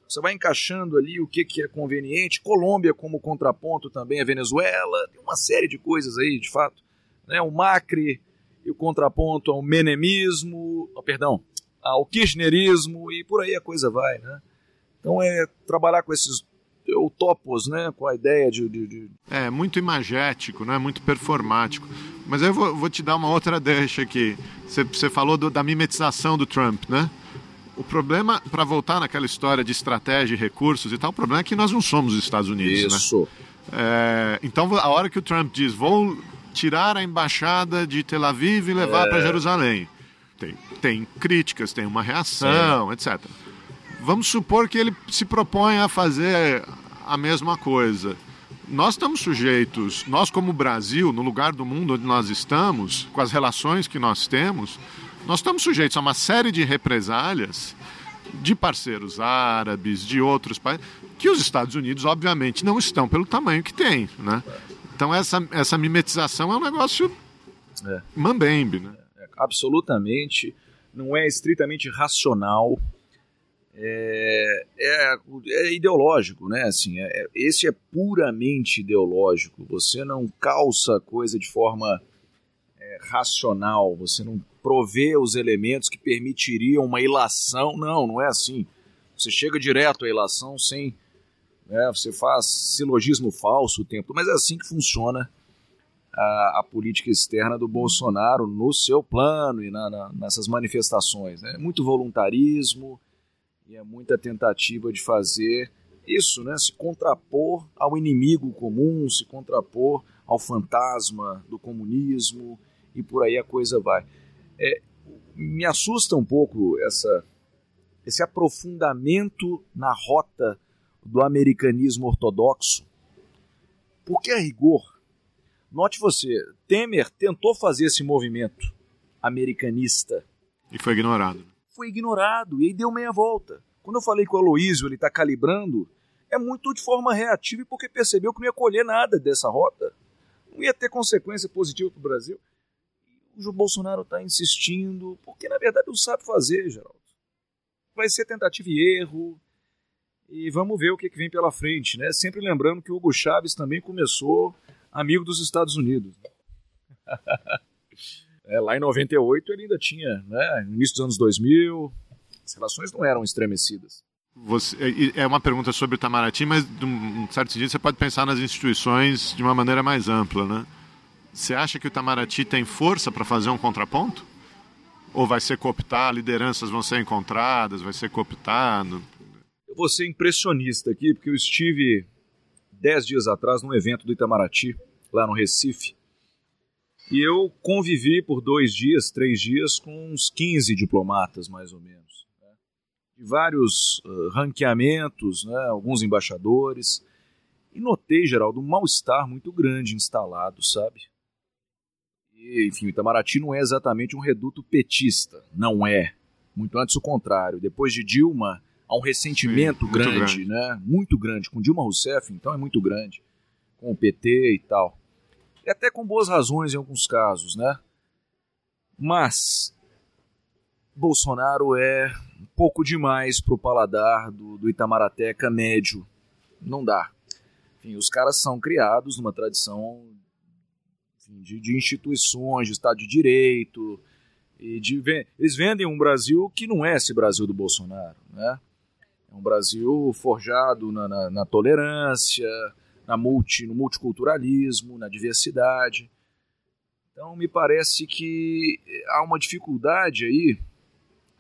Você vai encaixando ali o que, que é conveniente. Colômbia como contraponto também, a Venezuela, tem uma série de coisas aí, de fato. Né? O Macri e o contraponto ao menemismo, oh, perdão, ao kirchnerismo e por aí a coisa vai, né? Então é trabalhar com esses utopos, né? Com a ideia de- de- de É, muito imagético, né? muito performático. Mas eu vou, vou te dar uma outra deixa aqui. Você, você falou do- da mimetização do Trump, né? O problema, para voltar naquela história de estratégia e recursos e tal, o problema é que nós não somos os Estados Unidos, Isso. né? É, então, a hora que o Trump diz, vou tirar a embaixada de Tel Aviv e levar É. para Jerusalém, tem, tem críticas, tem uma reação, etc. Vamos supor que ele se propõe a fazer a mesma coisa. Nós estamos sujeitos, nós como Brasil, no lugar do mundo onde nós estamos, com as relações que nós temos, nós estamos sujeitos a uma série de represálias de parceiros árabes, de outros países, que os Estados Unidos, obviamente, não estão pelo tamanho que tem, né? Então essa, essa mimetização é um negócio É. mambembe, né? absolutamente, não é estritamente racional, é, é, é ideológico, né? Assim, é, é- esse é puramente ideológico. Você não calça a coisa de forma é, racional, você não provê os elementos que permitiriam uma ilação. Não, não é assim. Você chega direto à ilação sem. Né, você faz silogismo falso o tempo, mas é assim que funciona a, a política externa do Bolsonaro no seu plano e na- na- nessas manifestações. né? Muito voluntarismo e é muita tentativa de fazer isso, né? se contrapor ao inimigo comum, se contrapor ao fantasma do comunismo e por aí a coisa vai. É, me assusta um pouco essa, esse aprofundamento na rota do americanismo ortodoxo, porque a rigor Note você, Temer tentou fazer esse movimento americanista. E foi ignorado. Foi ignorado e aí deu meia volta. Quando eu falei que o Aloysio ele está calibrando, é muito de forma reativa porque percebeu que não ia colher nada dessa rota. Não ia ter consequência positiva para o Brasil. E o Bolsonaro está insistindo, porque na verdade não sabe fazer, Geraldo. Vai ser tentativa e erro. E vamos ver o que, que vem pela frente, né? Sempre lembrando que o Hugo Chávez também começou amigo dos Estados Unidos. É, lá em 98 ele ainda tinha, né, no início dos anos 2000, as relações não eram estremecidas. Você, é uma pergunta sobre o Itamaraty, mas de um certo sentido você pode pensar nas instituições de uma maneira mais ampla, né? Você acha que o Itamaraty tem força para fazer um contraponto? Ou vai ser cooptar, lideranças vão ser encontradas, vai ser cooptado? Eu vou ser impressionista aqui, porque eu estive dez dias atrás num evento do Itamaraty, lá no Recife, e eu convivi por dois dias, três dias, com uns 15 diplomatas, mais ou menos. né? De vários uh, ranqueamentos, né, alguns embaixadores, e notei, Geraldo, um mal-estar muito grande instalado, sabe? Enfim, o Itamaraty não é exatamente um reduto petista, não é. Muito antes o contrário. Depois de Dilma, há um ressentimento muito grande, grande. né? Muito grande. Com Dilma Rousseff, então, é muito grande. Com o PT e tal. E até com boas razões em alguns casos, né? Mas Bolsonaro é um pouco demais pro paladar do, do Itamarateca médio. Não dá. Enfim, os caras são criados numa tradição de, de instituições, de Estado de Direito, e de, eles vendem um Brasil que não é esse Brasil do Bolsonaro, né? É um Brasil forjado na, na- na tolerância, na multi, no multiculturalismo, na diversidade. Então me parece que há uma dificuldade aí.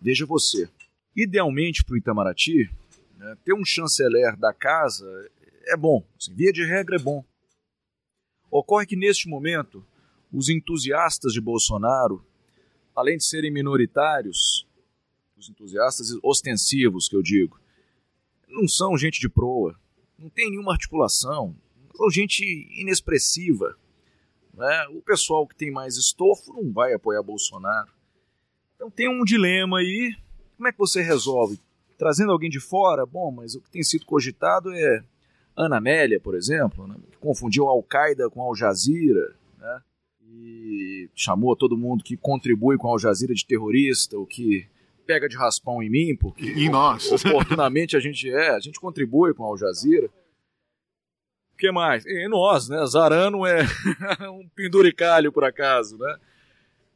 Veja você, idealmente para o Itamaraty, né, ter um chanceler da casa é bom, assim, via de regra é bom. Ocorre que neste momento os entusiastas de Bolsonaro, além de serem minoritários, os entusiastas ostensivos, que eu digo, não são gente de proa, não tem nenhuma articulação, são gente inexpressiva. Né? O pessoal que tem mais estofo não vai apoiar Bolsonaro. Então tem um dilema aí. Como é que você resolve? Trazendo alguém de fora? Bom, mas o que tem sido cogitado é Ana Amélia, por exemplo, né? que confundiu Al-Qaeda com Al Jazeera, né? e chamou todo mundo que contribui com Al Jazeera de terrorista, o que pega de raspão em mim, porque em nós. oportunamente a gente é, a gente contribui com Al Jazeera. O que mais? E nós, né? Zarano é um penduricalho, por acaso, né?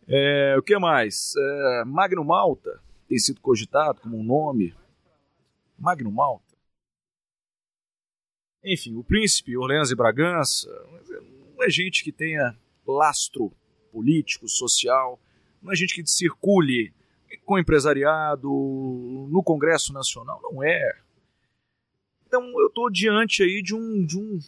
É, o que mais? É, Magno Malta tem sido cogitado como um nome. Magno Malta. Enfim, o príncipe Orleans e Bragança não é gente que tenha lastro político, social, não é gente que circule com empresariado, no Congresso Nacional, não é. Então eu estou diante aí de um, de um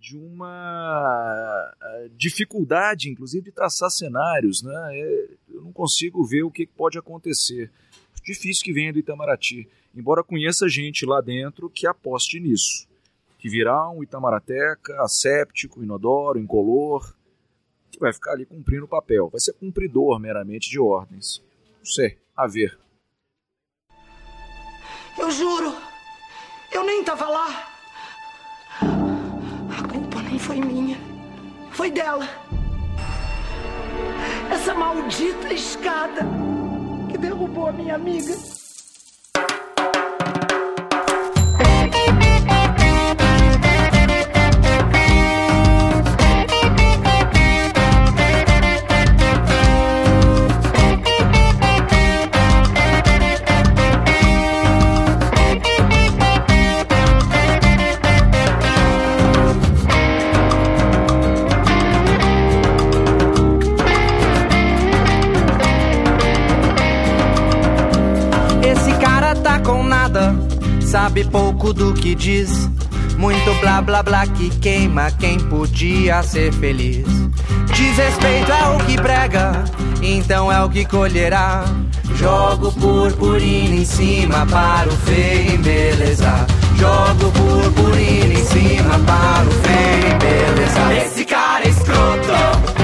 de uma eh, dificuldade, inclusive, de traçar cenários, né? É, eu não consigo ver o que pode acontecer. Difícil que venha do Itamaraty, embora conheça gente lá dentro que aposte nisso, que virá um Itamarateca asséptico, inodoro, incolor, que vai ficar ali cumprindo o papel, vai ser cumpridor meramente de ordens. Não sei, a ver. Eu juro, eu nem tava lá. A culpa não foi minha, foi dela. Essa maldita escada que derrubou a minha amiga. Sabe pouco do que diz. Muito blá blá blá que queima quem podia ser feliz. Desrespeito é o que prega, então é o que colherá. Jogo purpurina em cima para o feio embelezar. Jogo purpurina em cima para o feio embelezar. Esse cara é escroto.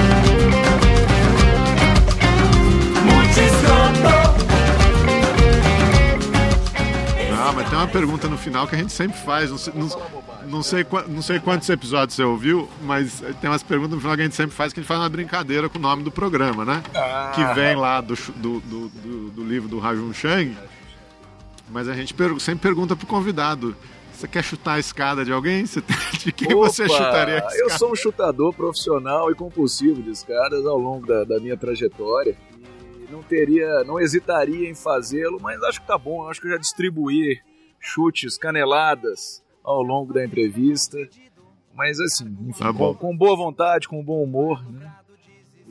Tem uma pergunta no final que a gente sempre faz. Não sei, não, não sei, não sei quantos episódios você ouviu, mas tem umas perguntas no final que a gente sempre faz que a gente faz uma brincadeira com o nome do programa, né? Que vem lá do, do, do, do- livro do Rajun Chang. Mas a gente sempre pergunta pro convidado: você quer chutar a escada de alguém? Você de quem você Opa, chutaria a escada? Eu sou um chutador profissional e compulsivo de escadas ao longo da, da minha trajetória. E não teria, não hesitaria em fazê-lo, mas acho que tá bom. Acho que eu já distribuí chutes, caneladas ao longo da entrevista. Mas assim, enfim, Tá com, com boa vontade, com bom humor, né?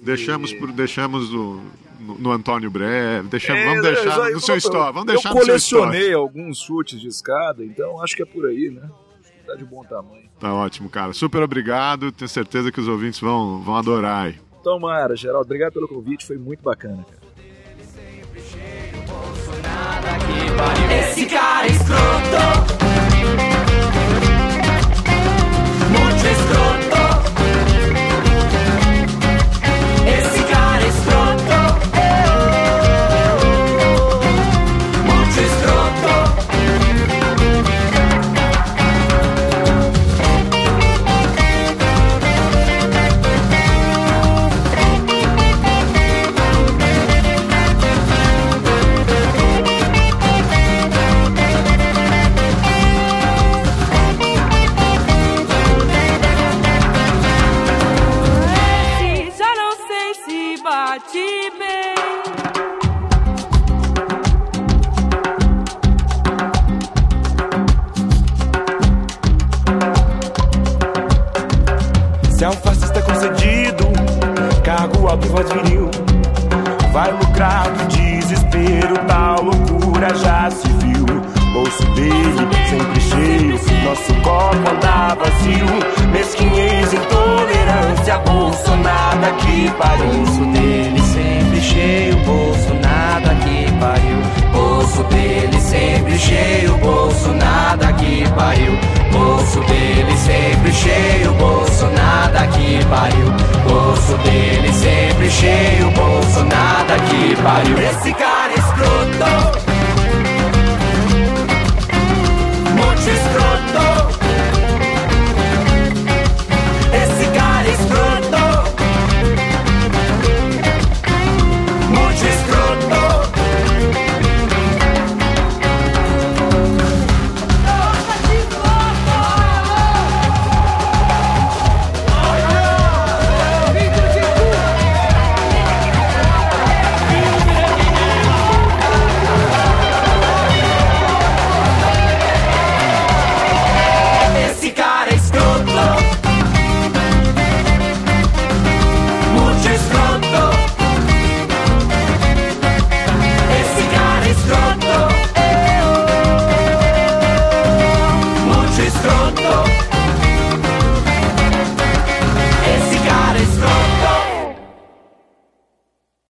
Deixamos, por, deixamos o- no, no Antônio Breve, deixamos, É, vamos deixar eu- no seu eu- história. Vamos deixar eu no seu história. colecionei alguns chutes de escada, então acho que é por aí, né? Tá de bom tamanho. Tá ótimo, cara. Super obrigado. Tenho certeza que os ouvintes vão, vão adorar aí. Tomara, Geraldo, obrigado pelo convite, foi muito bacana, cara. Esse cara é escroto.